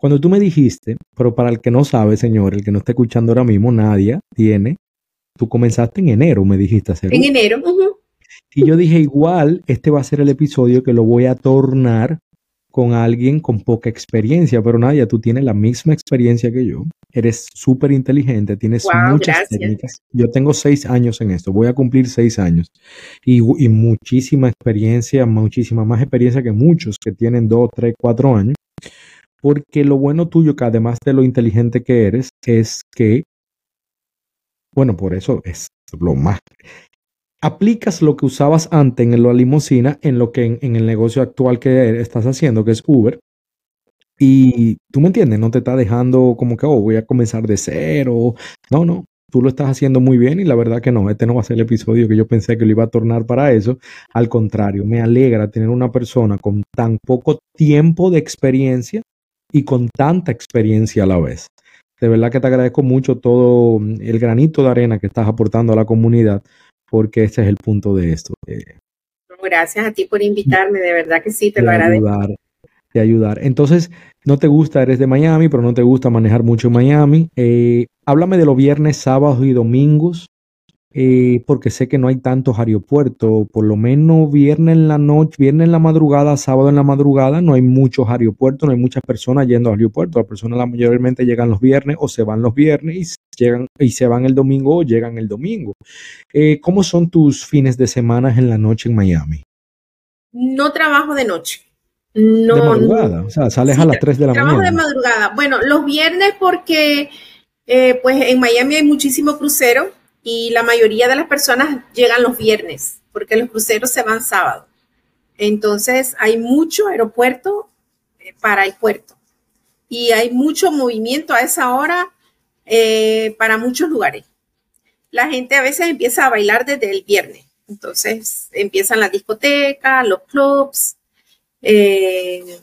Cuando tú me dijiste, pero para el que no sabe, señor, el que no está escuchando ahora mismo, nadie tiene Tú comenzaste en enero, me dijiste hacer. En enero. Y yo dije, igual, este va a ser el episodio que lo voy a tornar con alguien con poca experiencia, pero Nadia, tú tienes la misma experiencia que yo. Eres súper inteligente, tienes muchas técnicas. Yo tengo seis años en esto, voy a cumplir seis años. Y, y, muchísima experiencia, muchísima más experiencia que muchos que tienen dos, tres, cuatro años. Porque lo bueno tuyo, que además de lo inteligente que eres, es que bueno, por eso es lo más. Aplicas lo que usabas antes en la limusina en lo que en, el negocio actual que estás haciendo, que es Uber. Y tú me entiendes, no te está dejando como que, oh, voy a comenzar de cero. No, no, tú lo estás haciendo muy bien y la verdad que no, este no va a ser el episodio que yo pensé que lo iba a tornar para eso. Al contrario, me alegra tener una persona con tan poco tiempo de experiencia y con tanta experiencia a la vez. De verdad que te agradezco mucho todo el granito de arena que estás aportando a la comunidad, porque ese es el punto de esto. Gracias a ti por invitarme, de verdad que sí, te lo agradezco. Ayudar, de ayudar. Entonces, no te gusta, eres de Miami, pero no te gusta manejar mucho en Miami. Eh, háblame de los viernes, sábados y domingos eh, porque sé que no hay tantos aeropuertos, por lo menos viernes en la noche, viernes en la madrugada, sábado en la madrugada, no hay muchos aeropuertos, no hay muchas personas yendo al aeropuerto. Las personas la mayormente llegan los viernes o se van los viernes y, llegan, y se van el domingo o llegan el domingo. Eh, ¿Cómo son tus fines de semana en la noche en Miami? No trabajo de noche. No, de madrugada, o sea, sales a las 3 de la mañana. Trabajo de madrugada. Bueno, los viernes porque eh, pues en Miami hay muchísimo crucero y la mayoría de las personas llegan los viernes porque los cruceros se van sábado. Entonces hay mucho aeropuerto eh, para el puerto y hay mucho movimiento a esa hora eh, para muchos lugares. La gente a veces empieza a bailar desde el viernes. Entonces empiezan las discotecas, los clubs. Eh,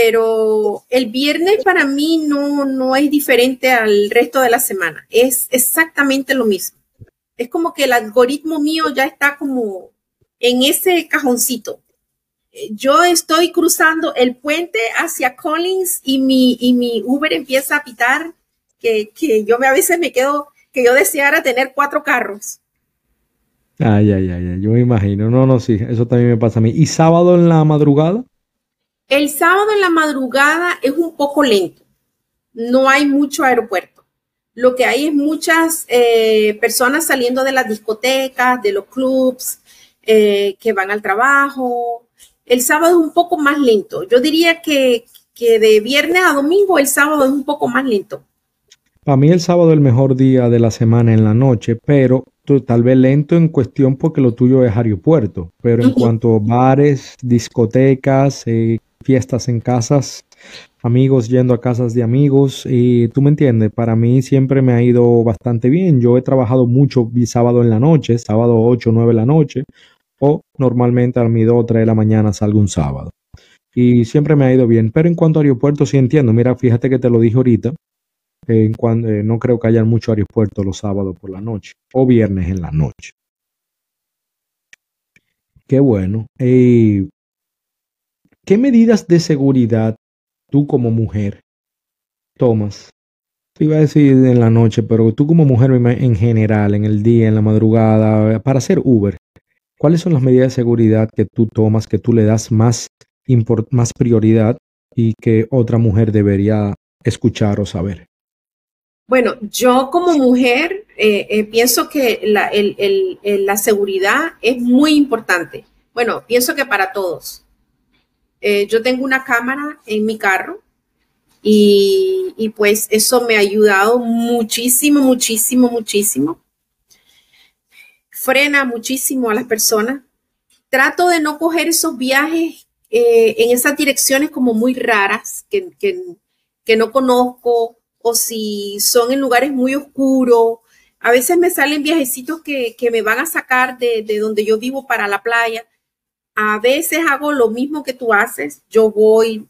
pero el viernes para mí no, no es diferente al resto de la semana, es exactamente lo mismo. Es como que el algoritmo mío ya está como en ese cajoncito. Yo estoy cruzando el puente hacia Collins y mi, y mi Uber empieza a pitar que, que yo a veces me quedo, que yo deseara tener cuatro carros. Ay, ay, ay, ay, yo me imagino. No, no, sí, eso también me pasa a mí. ¿Y sábado en la madrugada? El sábado en la madrugada es un poco lento. No hay mucho aeropuerto. Lo que hay es muchas eh, personas saliendo de las discotecas, de los clubs, eh, que van al trabajo. El sábado es un poco más lento. Yo diría que, que de viernes a domingo el sábado es un poco más lento. Para mí el sábado es el mejor día de la semana en la noche, pero tal vez lento en cuestión porque lo tuyo es aeropuerto, pero en cuanto a bares, discotecas, eh, fiestas en casas, amigos yendo a casas de amigos y tú me entiendes, para mí siempre me ha ido bastante bien. Yo he trabajado mucho sábado en la noche, sábado 8 o 9 de la noche o normalmente a las 2 o 3 de la mañana salgo un sábado. Y siempre me ha ido bien, pero en cuanto a aeropuerto sí entiendo, mira, fíjate que te lo dije ahorita, en cuando, eh, no creo que haya mucho aeropuerto los sábados por la noche o viernes en la noche. Qué bueno. Eh, ¿Qué medidas de seguridad tú como mujer tomas? Iba a decir en la noche, pero tú como mujer en general, en el día, en la madrugada, para hacer Uber, ¿cuáles son las medidas de seguridad que tú tomas, que tú le das más, más prioridad y que otra mujer debería escuchar o saber? Bueno, yo como mujer eh, eh, pienso que la seguridad es muy importante. Bueno, pienso que para todos. Eh, yo tengo una cámara en mi carro Y, pues eso me ha ayudado muchísimo, muchísimo, muchísimo. Frena muchísimo a las personas. Trato de no coger esos viajes eh, en esas direcciones como muy raras que, que, que no conozco o si son en lugares muy oscuros. A veces me salen viajecitos que, que me van a sacar de, de, donde yo vivo para la playa. A veces hago lo mismo que tú haces. Yo voy,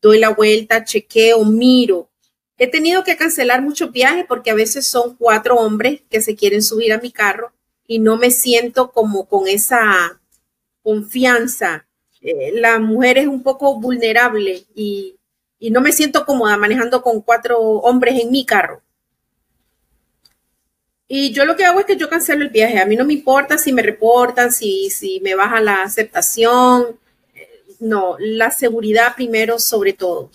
doy la vuelta, chequeo, miro. He tenido que cancelar muchos viajes porque a veces son cuatro hombres que se quieren subir a mi carro y no me siento como con esa confianza. Eh, la mujer es un poco vulnerable y, y no me siento cómoda manejando con cuatro hombres en mi carro. Y yo lo que hago es que yo cancelo el viaje. A mí no me importa si me reportan, si, si me baja la aceptación. No, la seguridad primero sobre todo.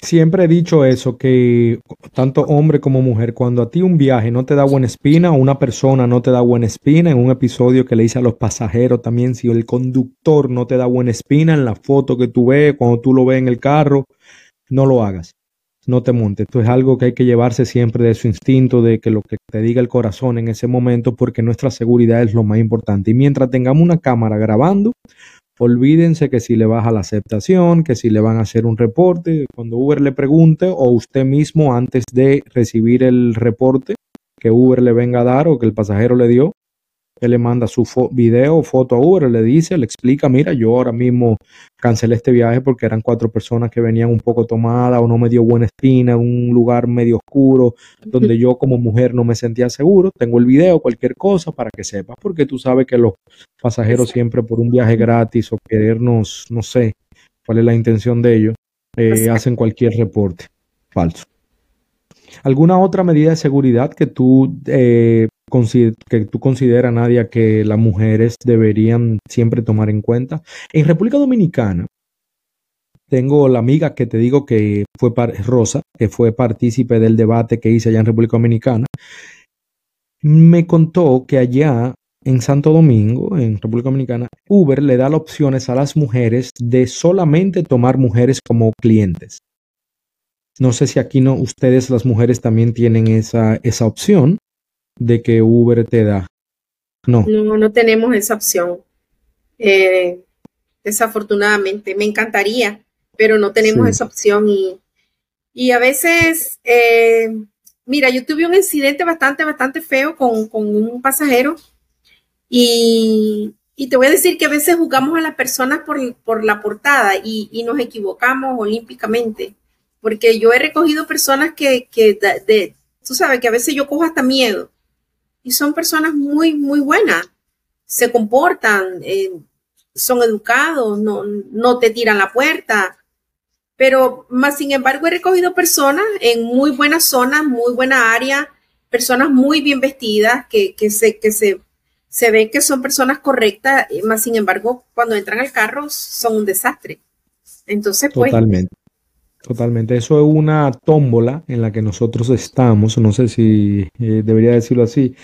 Siempre he dicho eso, que tanto hombre como mujer, cuando a ti un viaje no te da buena espina o una persona no te da buena espina, en un episodio que le hice a los pasajeros también, si el conductor no te da buena espina en la foto que tú ves, cuando tú lo ves en el carro, no lo hagas, no te montes. Esto es algo que hay que llevarse siempre de su instinto, de que lo que te diga el corazón en ese momento, porque nuestra seguridad es lo más importante. Y mientras tengamos una cámara grabando, Olvídense que si le baja la aceptación, que si le van a hacer un reporte, cuando Uber le pregunte o usted mismo antes de recibir el reporte que Uber le venga a dar o que el pasajero le dio, él le manda su video o foto a Uber, le dice, le explica, mira, yo ahora mismo cancelé este viaje porque eran cuatro personas que venían un poco tomadas o no me dio buena espina, un lugar medio oscuro, donde yo como mujer no me sentía seguro. Tengo el video, cualquier cosa para que sepas, porque tú sabes que los pasajeros siempre por un viaje gratis o querernos, no sé cuál es la intención de ellos, eh, hacen cualquier reporte falso. ¿Alguna otra medida de seguridad que tú eh, que tú consideras, Nadia, que las mujeres deberían siempre tomar en cuenta. En República Dominicana, tengo la amiga que te digo que fue Rosa, que fue partícipe del debate que hice allá en República Dominicana, me contó que allá en Santo Domingo, en República Dominicana, Uber le da las opciones a las mujeres de solamente tomar mujeres como clientes. No sé si aquí no, ustedes las mujeres también tienen esa, esa opción de que Uber te da. No. No, no tenemos esa opción. Eh, desafortunadamente, me encantaría, pero no tenemos esa opción y, y a veces, eh, mira, yo tuve un incidente bastante, bastante feo con, con un pasajero y, y, te voy a decir que a veces jugamos a las personas por, por la portada y, y, nos equivocamos olímpicamente, porque yo he recogido personas que, que de, tú sabes que a veces yo cojo hasta miedo y son personas muy, muy buenas. Se comportan, eh, son educados, no, no te tiran la puerta. Pero más sin embargo he recogido personas en muy buenas zonas, muy buena área, personas muy bien vestidas, que, que, se, que se, se ve que son personas correctas, más sin embargo cuando entran al carro son un desastre. Entonces, pues... Totalmente. Totalmente, eso es una tómbola en la que nosotros estamos, no sé si eh, debería decirlo así,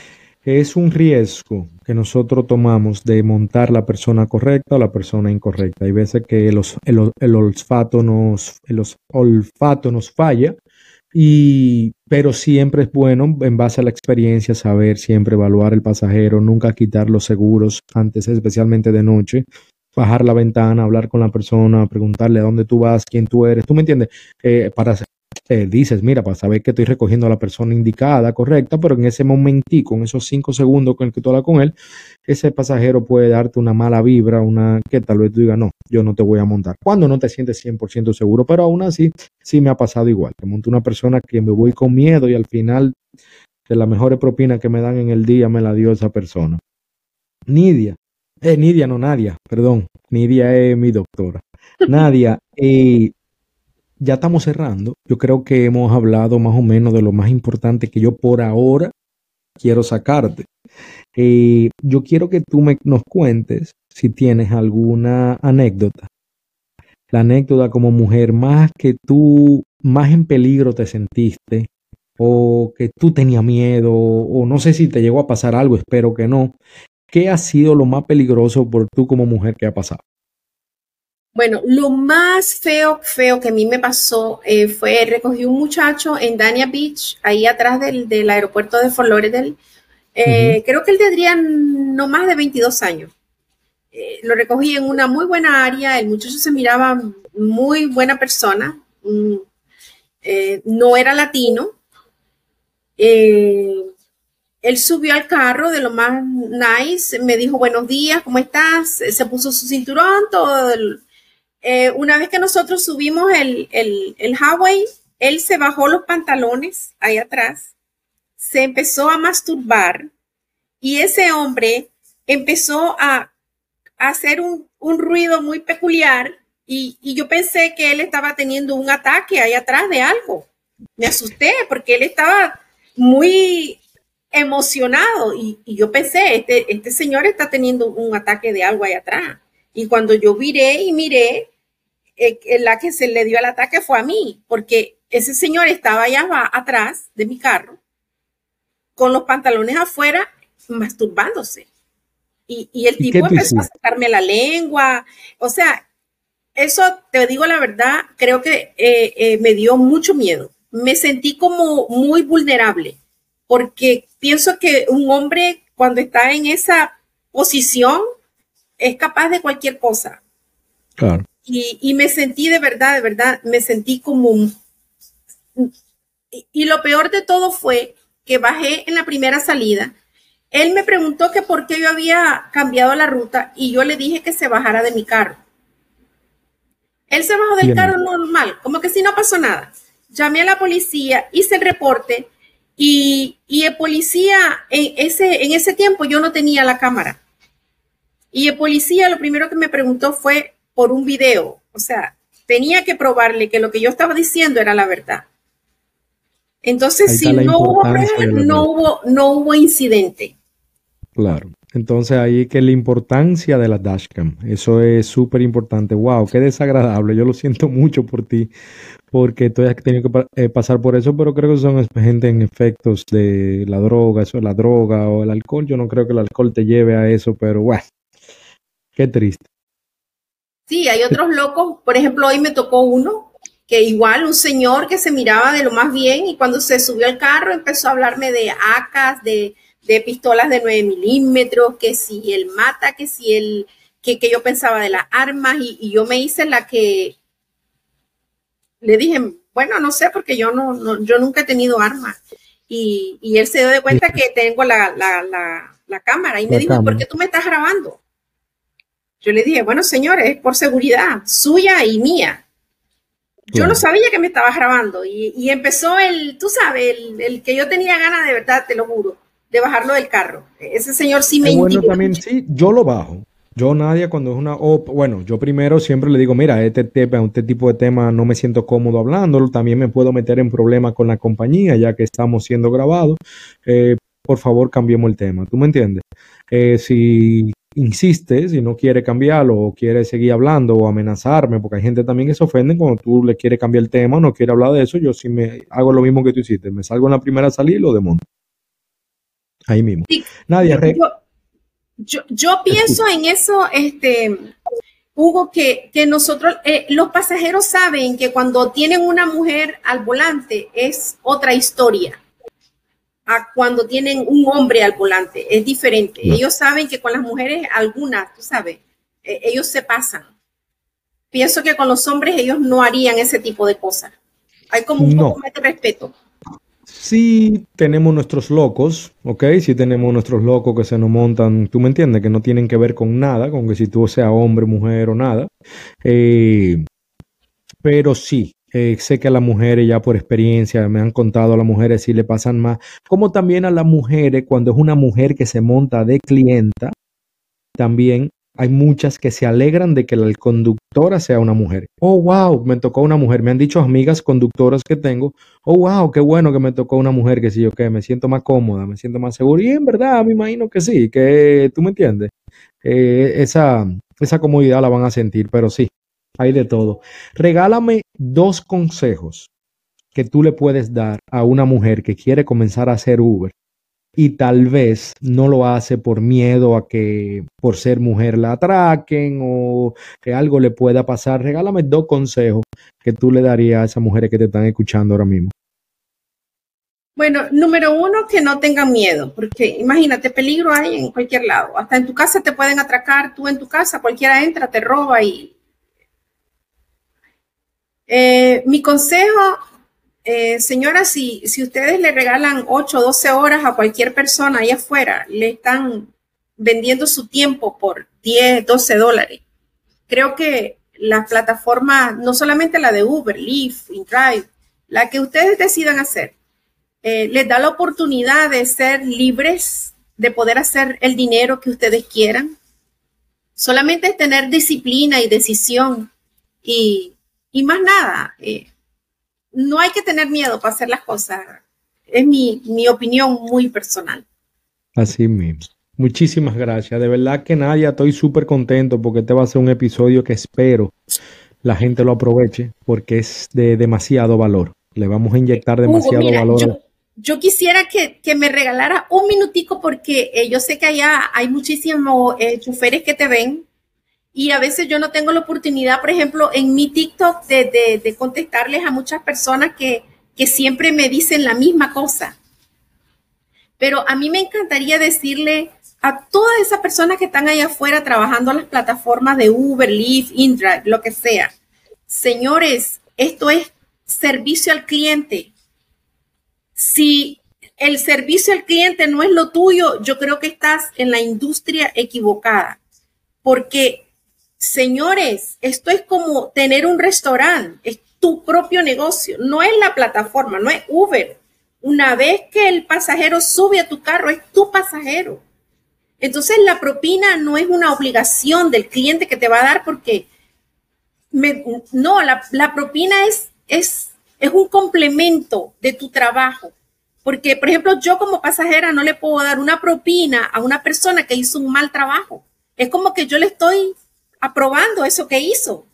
es un riesgo que nosotros tomamos de montar la persona correcta o la persona incorrecta. Hay veces que el, el, olfato, nos, el olfato nos falla, y, pero siempre es bueno, en base a la experiencia, saber siempre evaluar el pasajero, nunca quitar los seguros antes, especialmente de noche, bajar la ventana, hablar con la persona, preguntarle a dónde tú vas, quién tú eres, tú me entiendes, eh, para eh, dices, mira, para saber que estoy recogiendo a la persona indicada, correcta, pero en ese momentico, en esos cinco segundos con el que tú hablas con él, ese pasajero puede darte una mala vibra, una que tal vez tú digas, no, yo no te voy a montar. Cuando no te sientes 100% seguro, pero aún así, sí me ha pasado igual, que monto una persona que me voy con miedo y al final de la mejor propina que me dan en el día me la dio esa persona. Nidia, eh, Nidia, no Nadia, perdón. Nidia es mi doctora. [laughs] Nadia, eh, ya estamos cerrando. Yo creo que hemos hablado más o menos de lo más importante que yo por ahora quiero sacarte. Eh, yo quiero que tú me, nos cuentes si tienes alguna anécdota. La anécdota como mujer más que tú, más en peligro te sentiste, o que tú tenías miedo, o no sé si te llegó a pasar algo, espero que no, ¿qué ha sido lo más peligroso por tú como mujer que ha pasado? Bueno, lo más feo, feo que a mí me pasó eh, fue, recogí un muchacho en Dania Beach, ahí atrás del, aeropuerto de Fort Lauderdale. Eh, creo que él tendría no más de 22 años. Eh, lo recogí en una muy buena área, el muchacho se miraba muy buena persona, mm, no era latino. Él subió al carro de lo más nice, me dijo buenos días, ¿cómo estás? Se puso su cinturón, todo eh, una vez que nosotros subimos el, el, el highway, él se bajó los pantalones ahí atrás, se empezó a masturbar y ese hombre empezó a, hacer un, ruido muy peculiar y, yo pensé que él estaba teniendo un ataque ahí atrás de algo. Me asusté porque él estaba muy emocionado y, y yo pensé, este, este señor está teniendo un ataque de algo ahí atrás. Y cuando yo viré y miré, eh, la que se le dio el ataque fue a mí, porque ese señor estaba allá atrás de mi carro, con los pantalones afuera, masturbándose. Y, el tipo empezó a sacarme la lengua. O sea, eso, te digo la verdad, creo que eh, eh, me dio mucho miedo. Me sentí como muy vulnerable, porque pienso que un hombre cuando está en esa posición es capaz de cualquier cosa. Claro. Y, me sentí de verdad, de verdad, me sentí como... Y, y lo peor de todo fue que bajé en la primera salida. Él me preguntó que por qué yo había cambiado la ruta y yo le dije que se bajara de mi carro. Él se bajó del carro normal, como que si no pasó nada. Llamé a la policía, hice el reporte y, y el policía, en ese, en ese tiempo yo no tenía la cámara. Y el policía lo primero que me preguntó fue, por un video. O sea, tenía que probarle que lo que yo estaba diciendo era la verdad. Entonces, si no hubo no hubo, no hubo incidente. Claro. Entonces ahí que la importancia de la dashcam, eso es súper importante. Wow, qué desagradable. Yo lo siento mucho por ti, porque tú has tenido que eh, pasar por eso, pero creo que son gente en efectos de la droga, eso la droga o el alcohol. Yo no creo que el alcohol te lleve a eso, pero bueno, qué triste. Sí, hay otros locos. Por ejemplo, hoy me tocó uno que igual un señor que se miraba de lo más bien y cuando se subió al carro empezó a hablarme de ACAS, de, pistolas de 9 milímetros, que si él mata, que si él, que, yo pensaba de las armas y, yo me hice la que le dije, bueno, no sé, porque yo no, yo nunca he tenido armas. Y, él se dio de cuenta que tengo la, cámara y me dijo, ¿por qué tú me estás grabando? Yo le dije, bueno, señores, por seguridad suya y mía. Yo no sabía que me estaba grabando y, empezó el, tú sabes, el, que yo tenía ganas de verdad, te lo juro, de bajarlo del carro. Ese señor sí me Bueno, también sí, yo lo bajo. Yo, Nadia, cuando es una... bueno, yo primero siempre le digo, mira, este, tema, este tipo de tema no me siento cómodo hablándolo, también me puedo meter en problemas con la compañía ya que estamos siendo grabados. Eh, por favor, cambiemos el tema, ¿tú me entiendes? Eh, si insiste, si no quiere cambiarlo o quiere seguir hablando o amenazarme, porque hay gente también que se ofende cuando tú le quieres cambiar el tema o no quiere hablar de eso, yo sí me hago lo mismo que tú hiciste, me salgo en la primera salida y lo demonto. Ahí mismo. Nadie. Yo, yo, pienso en eso, este, Hugo, que, que nosotros, eh, los pasajeros saben que cuando tienen una mujer al volante es otra historia a cuando tienen un hombre al volante. Es diferente. Ellos saben que con las mujeres, algunas, tú sabes, e, ellos se pasan. Pienso que con los hombres ellos no harían ese tipo de cosas. Hay como un poco más de respeto. Sí tenemos nuestros locos, ¿ok? Sí tenemos nuestros locos que se nos montan, tú me entiendes, que no tienen que ver con nada, con que si tú seas hombre, mujer o nada. Eh, pero sí, eh, sé que a las mujeres ya por experiencia me han contado a las mujeres si le pasan más, como también a las mujeres cuando es una mujer que se monta de clienta, también hay muchas que se alegran de que la conductora sea una mujer. Oh, wow, me tocó una mujer. Me han dicho amigas conductoras que tengo, oh, wow, qué bueno que me tocó una mujer, que si yo que me siento más cómoda, me siento más segura. Y en verdad, me imagino que sí, que tú me entiendes. Eh, esa, esa comodidad la van a sentir, pero sí, hay de todo. Regálame dos consejos que tú le puedes dar a una mujer que quiere comenzar a hacer Uber y tal vez no lo hace por miedo a que por ser mujer la atraquen o que algo le pueda pasar. Regálame dos consejos que tú le darías a esas mujeres que te están escuchando ahora mismo. Bueno, número uno, que no tengan miedo, porque imagínate, peligro hay en cualquier lado. Hasta en tu casa te pueden atracar, tú en tu casa, cualquiera entra, te roba y... Eh, mi consejo eh, señora, si, si ustedes le regalan 8 o 12 horas a cualquier persona ahí afuera, le están vendiendo su tiempo por 10, 12 dólares. Creo que la plataforma, no solamente la de Uber, Lyft, InDrive, la que ustedes decidan hacer, eh, les da la oportunidad de ser libres, de poder hacer el dinero que ustedes quieran. Solamente es tener disciplina y decisión y, y más nada. Eh, no hay que tener miedo para hacer las cosas. Es mi, opinión muy personal. Así mismo. Muchísimas gracias. De verdad que Nadia, estoy súper contento porque este va a ser un episodio que espero la gente lo aproveche porque es de demasiado valor. Le vamos a inyectar demasiado valor. Yo, quisiera que, me regalara un minutico porque eh, yo sé que allá hay muchísimos eh, choferes que te ven y a veces yo no tengo la oportunidad, por ejemplo, en mi TikTok de, contestarles a muchas personas que, siempre me dicen la misma cosa. Pero a mí me encantaría decirle a todas esas personas que están allá afuera trabajando en las plataformas de Uber, Lyft, InDrive, lo que sea. Señores, esto es servicio al cliente. Si el servicio al cliente no es lo tuyo, yo creo que estás en la industria equivocada. Porque Señores, esto es como tener un restaurante, es tu propio negocio, no es la plataforma, no es Uber. Una vez que el pasajero sube a tu carro, es tu pasajero. Entonces la propina no es una obligación del cliente que te va a dar porque no, la, propina es, es, es un complemento de tu trabajo. Porque, por ejemplo, yo como pasajera no le puedo dar una propina a una persona que hizo un mal trabajo. Es como que yo le estoy aprobando eso que hizo.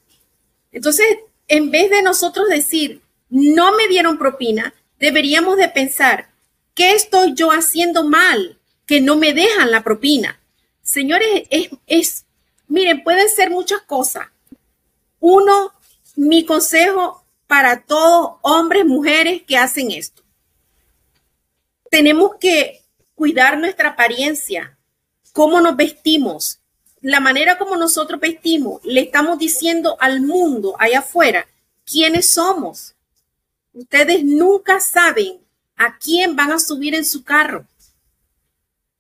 Entonces, en vez de nosotros decir, no me dieron propina, deberíamos de pensar, ¿qué estoy yo haciendo mal que no me dejan la propina? Señores, es, es miren, pueden ser muchas cosas. Uno, mi consejo para todos hombres, mujeres que hacen esto. Tenemos que cuidar nuestra apariencia, cómo nos vestimos, la manera como nosotros vestimos, le estamos diciendo al mundo allá afuera quiénes somos. Ustedes nunca saben a quién van a subir en su carro.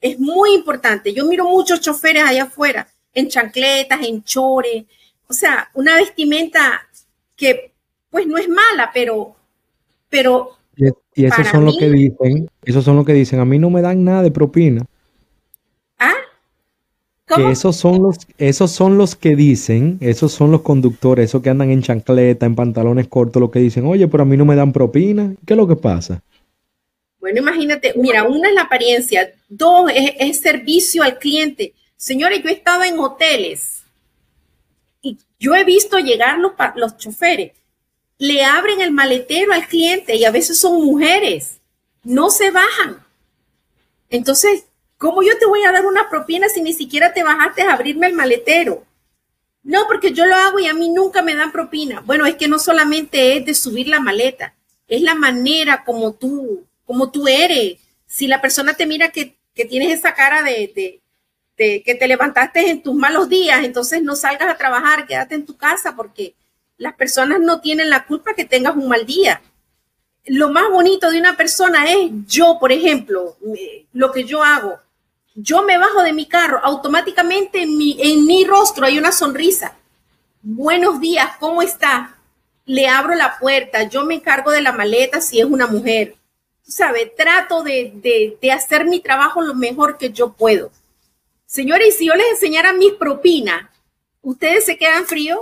Es muy importante. Yo miro muchos choferes allá afuera, en chancletas, en chores, o sea, una vestimenta que pues no es mala, pero, pero. Y, eso son lo que dicen, esos son lo que dicen. A mí no me dan nada de propina. Que esos son los, esos son los que dicen, esos son los conductores, esos que andan en chancleta, en pantalones cortos, los que dicen, oye, pero a mí no me dan propina. ¿Qué es lo que pasa? Bueno, imagínate, mira, una es la apariencia, dos es, servicio al cliente. Señores, yo he estado en hoteles y yo he visto llegar los, los choferes, le abren el maletero al cliente y a veces son mujeres, no se bajan. Entonces, ¿Cómo yo te voy a dar una propina si ni siquiera te bajaste a abrirme el maletero? No, porque yo lo hago y a mí nunca me dan propina. Bueno, es que no solamente es de subir la maleta, es la manera como tú, como tú eres. Si la persona te mira que, tienes esa cara de, de, que te levantaste en tus malos días, entonces no salgas a trabajar, quédate en tu casa porque las personas no tienen la culpa que tengas un mal día. Lo más bonito de una persona es yo, por ejemplo, lo que yo hago yo me bajo de mi carro, automáticamente en mi, en mi rostro hay una sonrisa. Buenos días, ¿cómo está? Le abro la puerta, yo me encargo de la maleta si es una mujer. ¿Sabe? Trato de, de, hacer mi trabajo lo mejor que yo puedo. Señores, si yo les enseñara mis propinas, ¿ustedes se quedan fríos?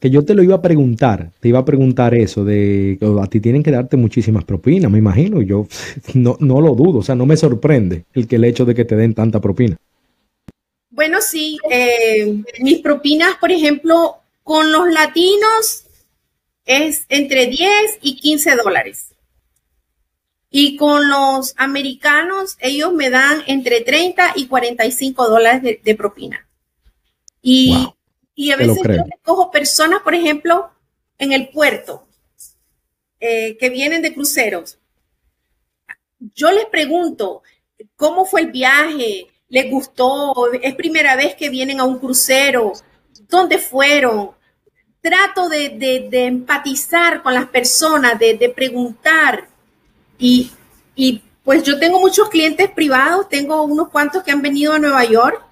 Que yo te lo iba a preguntar, te iba a preguntar eso, de a ti tienen que darte muchísimas propinas, me imagino, yo [laughs] no, no lo dudo, o sea, no me sorprende el, que el hecho de que te den tanta propina. Bueno, sí, eh, mis propinas, por ejemplo, con los latinos es entre 10 y 15 dólares. Y con los americanos, ellos me dan entre 30 y 45 dólares de, propina. Y, y a veces yo cojo personas, por ejemplo, en el puerto, eh, que vienen de cruceros. Yo les pregunto, ¿cómo fue el viaje? ¿Les gustó? ¿Es primera vez que vienen a un crucero? ¿Dónde fueron? Trato de, empatizar con las personas, de, preguntar. Y, pues yo tengo muchos clientes privados, tengo unos cuantos que han venido a Nueva York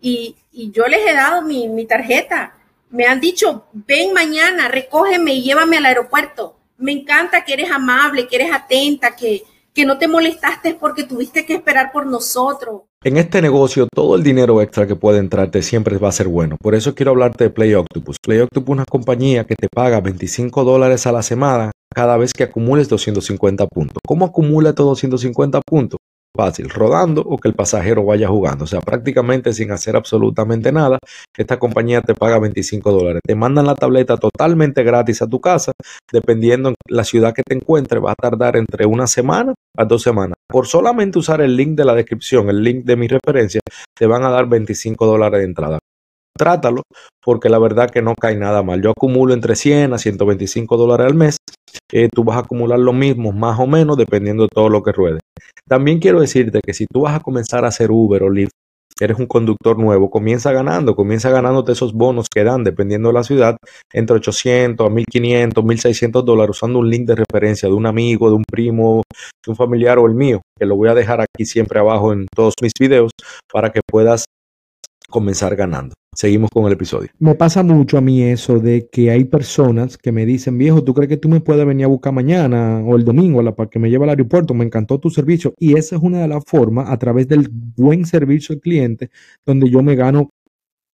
y, yo les he dado mi, tarjeta. Me han dicho, ven mañana, recógeme y llévame al aeropuerto. Me encanta que eres amable, que eres atenta, que, que no te molestaste porque tuviste que esperar por nosotros. En este negocio, todo el dinero extra que puede entrarte siempre va a ser bueno. Por eso quiero hablarte de Play Octopus. Play Octopus es una compañía que te paga 25 dólares a la semana cada vez que acumules 250 puntos. ¿Cómo acumula estos 250 puntos? Fácil, rodando o que el pasajero vaya jugando. O sea, prácticamente sin hacer absolutamente nada, esta compañía te paga 25 dólares. Te mandan la tableta totalmente gratis a tu casa, dependiendo la ciudad que te encuentres, va a tardar entre una semana a dos semanas. Por solamente usar el link de la descripción, el link de mi referencia, te van a dar 25 dólares de entrada trátalo, porque la verdad que no cae nada mal. Yo acumulo entre 100 a 125 dólares al mes. Eh, tú vas a acumular lo mismo, más o menos, dependiendo de todo lo que ruede. También quiero decirte que si tú vas a comenzar a hacer Uber o Lyft, eres un conductor nuevo, comienza ganando, comienza ganándote esos bonos que dan, dependiendo de la ciudad, entre 800 a 1500, 1600 dólares, usando un link de referencia de un amigo, de un primo, de un familiar o el mío, que lo voy a dejar aquí siempre abajo en todos mis videos para que puedas comenzar ganando. Seguimos con el episodio. Me pasa mucho a mí eso de que hay personas que me dicen, viejo, ¿tú crees que tú me puedes venir a buscar mañana o el domingo la, para que me lleve al aeropuerto? Me encantó tu servicio. Y esa es una de las formas, a través del buen servicio al cliente, donde yo me gano,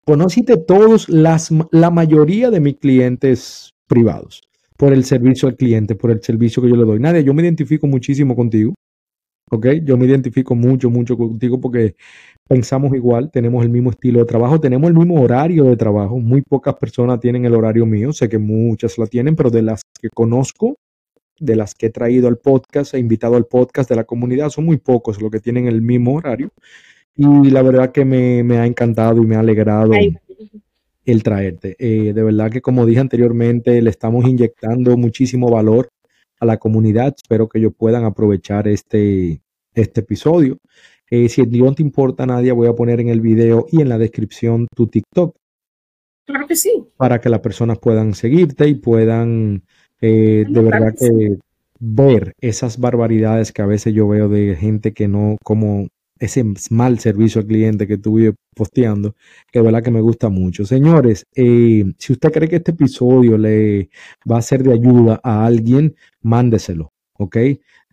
conociste todos, las, la mayoría de mis clientes privados por el servicio al cliente, por el servicio que yo le doy. Nadie, yo me identifico muchísimo contigo. ¿Ok? Yo me identifico mucho, mucho contigo porque pensamos igual, tenemos el mismo estilo de trabajo, tenemos el mismo horario de trabajo. Muy pocas personas tienen el horario mío, sé que muchas la tienen, pero de las que conozco, de las que he traído al podcast, he invitado al podcast de la comunidad, son muy pocos los que tienen el mismo horario. Y la verdad que me, ha encantado y me ha alegrado el traerte. Eh, de verdad que como dije anteriormente, le estamos inyectando muchísimo valor a la comunidad. Espero que ellos puedan aprovechar este, este episodio. Eh, si no te importa, Nadia, voy a poner en el video y en la descripción tu TikTok. Claro que sí. Para que las personas puedan seguirte y puedan eh, de verdad que, ver esas barbaridades que a veces yo veo de gente que no, como ese mal servicio al cliente que estuve posteando, que de verdad que me gusta mucho. Señores, eh, si usted cree que este episodio le va a ser de ayuda a alguien, mándeselo, ¿ok?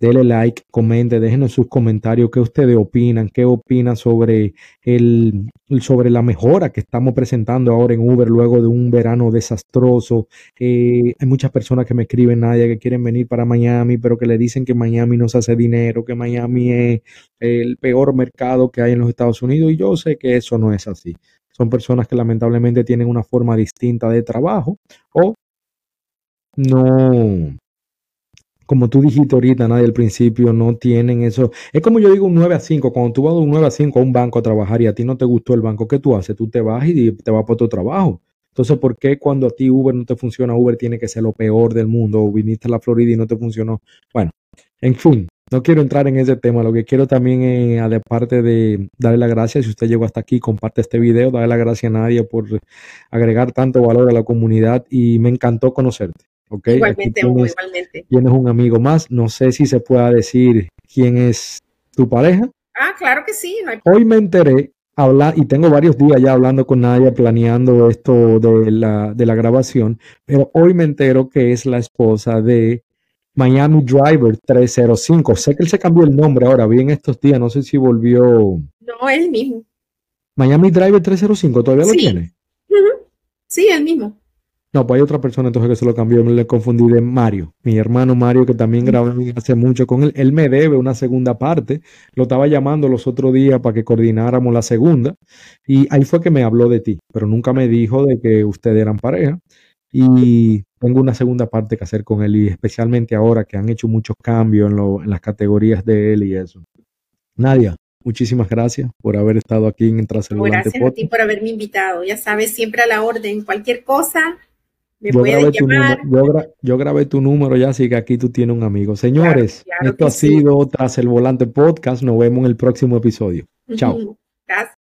Dele like, comente, déjenos sus comentarios, qué ustedes opinan, qué opinan sobre, el, sobre la mejora que estamos presentando ahora en Uber luego de un verano desastroso. Eh, hay muchas personas que me escriben, Nadia, que quieren venir para Miami, pero que le dicen que Miami no se hace dinero, que Miami es el peor mercado que hay en los Estados Unidos y yo sé que eso no es así. Son personas que lamentablemente tienen una forma distinta de trabajo o no, como tú dijiste ahorita, nadie al principio no tienen eso. Es como yo digo un 9 a 5. Cuando tú vas de un 9 a 5 a un banco a trabajar y a ti no te gustó el banco, ¿qué tú haces? Tú te vas y te vas por tu trabajo. Entonces, ¿por qué cuando a ti Uber no te funciona, Uber tiene que ser lo peor del mundo? O viniste a la Florida y no te funcionó. Bueno, en fin, no quiero entrar en ese tema. Lo que quiero también, es, aparte de darle las gracias, si usted llegó hasta aquí, comparte este video, darle las gracias a Nadia por agregar tanto valor a la comunidad y me encantó conocerte. Igualmente, tienes, igualmente. Tienes un amigo más. No sé si se pueda decir quién es tu pareja. Ah, claro que sí. Hoy me enteré, hablar, y tengo varios días ya hablando con Nadia, planeando esto de la, de la grabación, pero hoy me entero que es la esposa de Miami Driver 305. Sé que él se cambió el nombre ahora, vi en estos días, no sé si volvió. No, es el mismo. Miami Driver 305, ¿todavía lo tiene? Sí, el mismo. No, pues hay otra persona entonces que se lo cambió, me le confundí de Mario, mi hermano Mario, que también grabé hace mucho con él. Él me debe una segunda parte, lo estaba llamando los otros días para que coordináramos la segunda, y ahí fue que me habló de ti, pero nunca me dijo de que ustedes eran pareja. y tengo una segunda parte que hacer con él y especialmente ahora que han hecho muchos cambios en, las categorías de él y eso. Nadia, muchísimas gracias por haber estado aquí en el Gracias a ti por haberme invitado. Ya sabes, siempre a la orden. Cualquier cosa, me yo, grabé llamar. yo, grabé tu número ya, así que aquí tú tienes un amigo. Señores, esto ha sido Tras el Volante Podcast. Nos vemos en el próximo episodio. Chao. Gracias.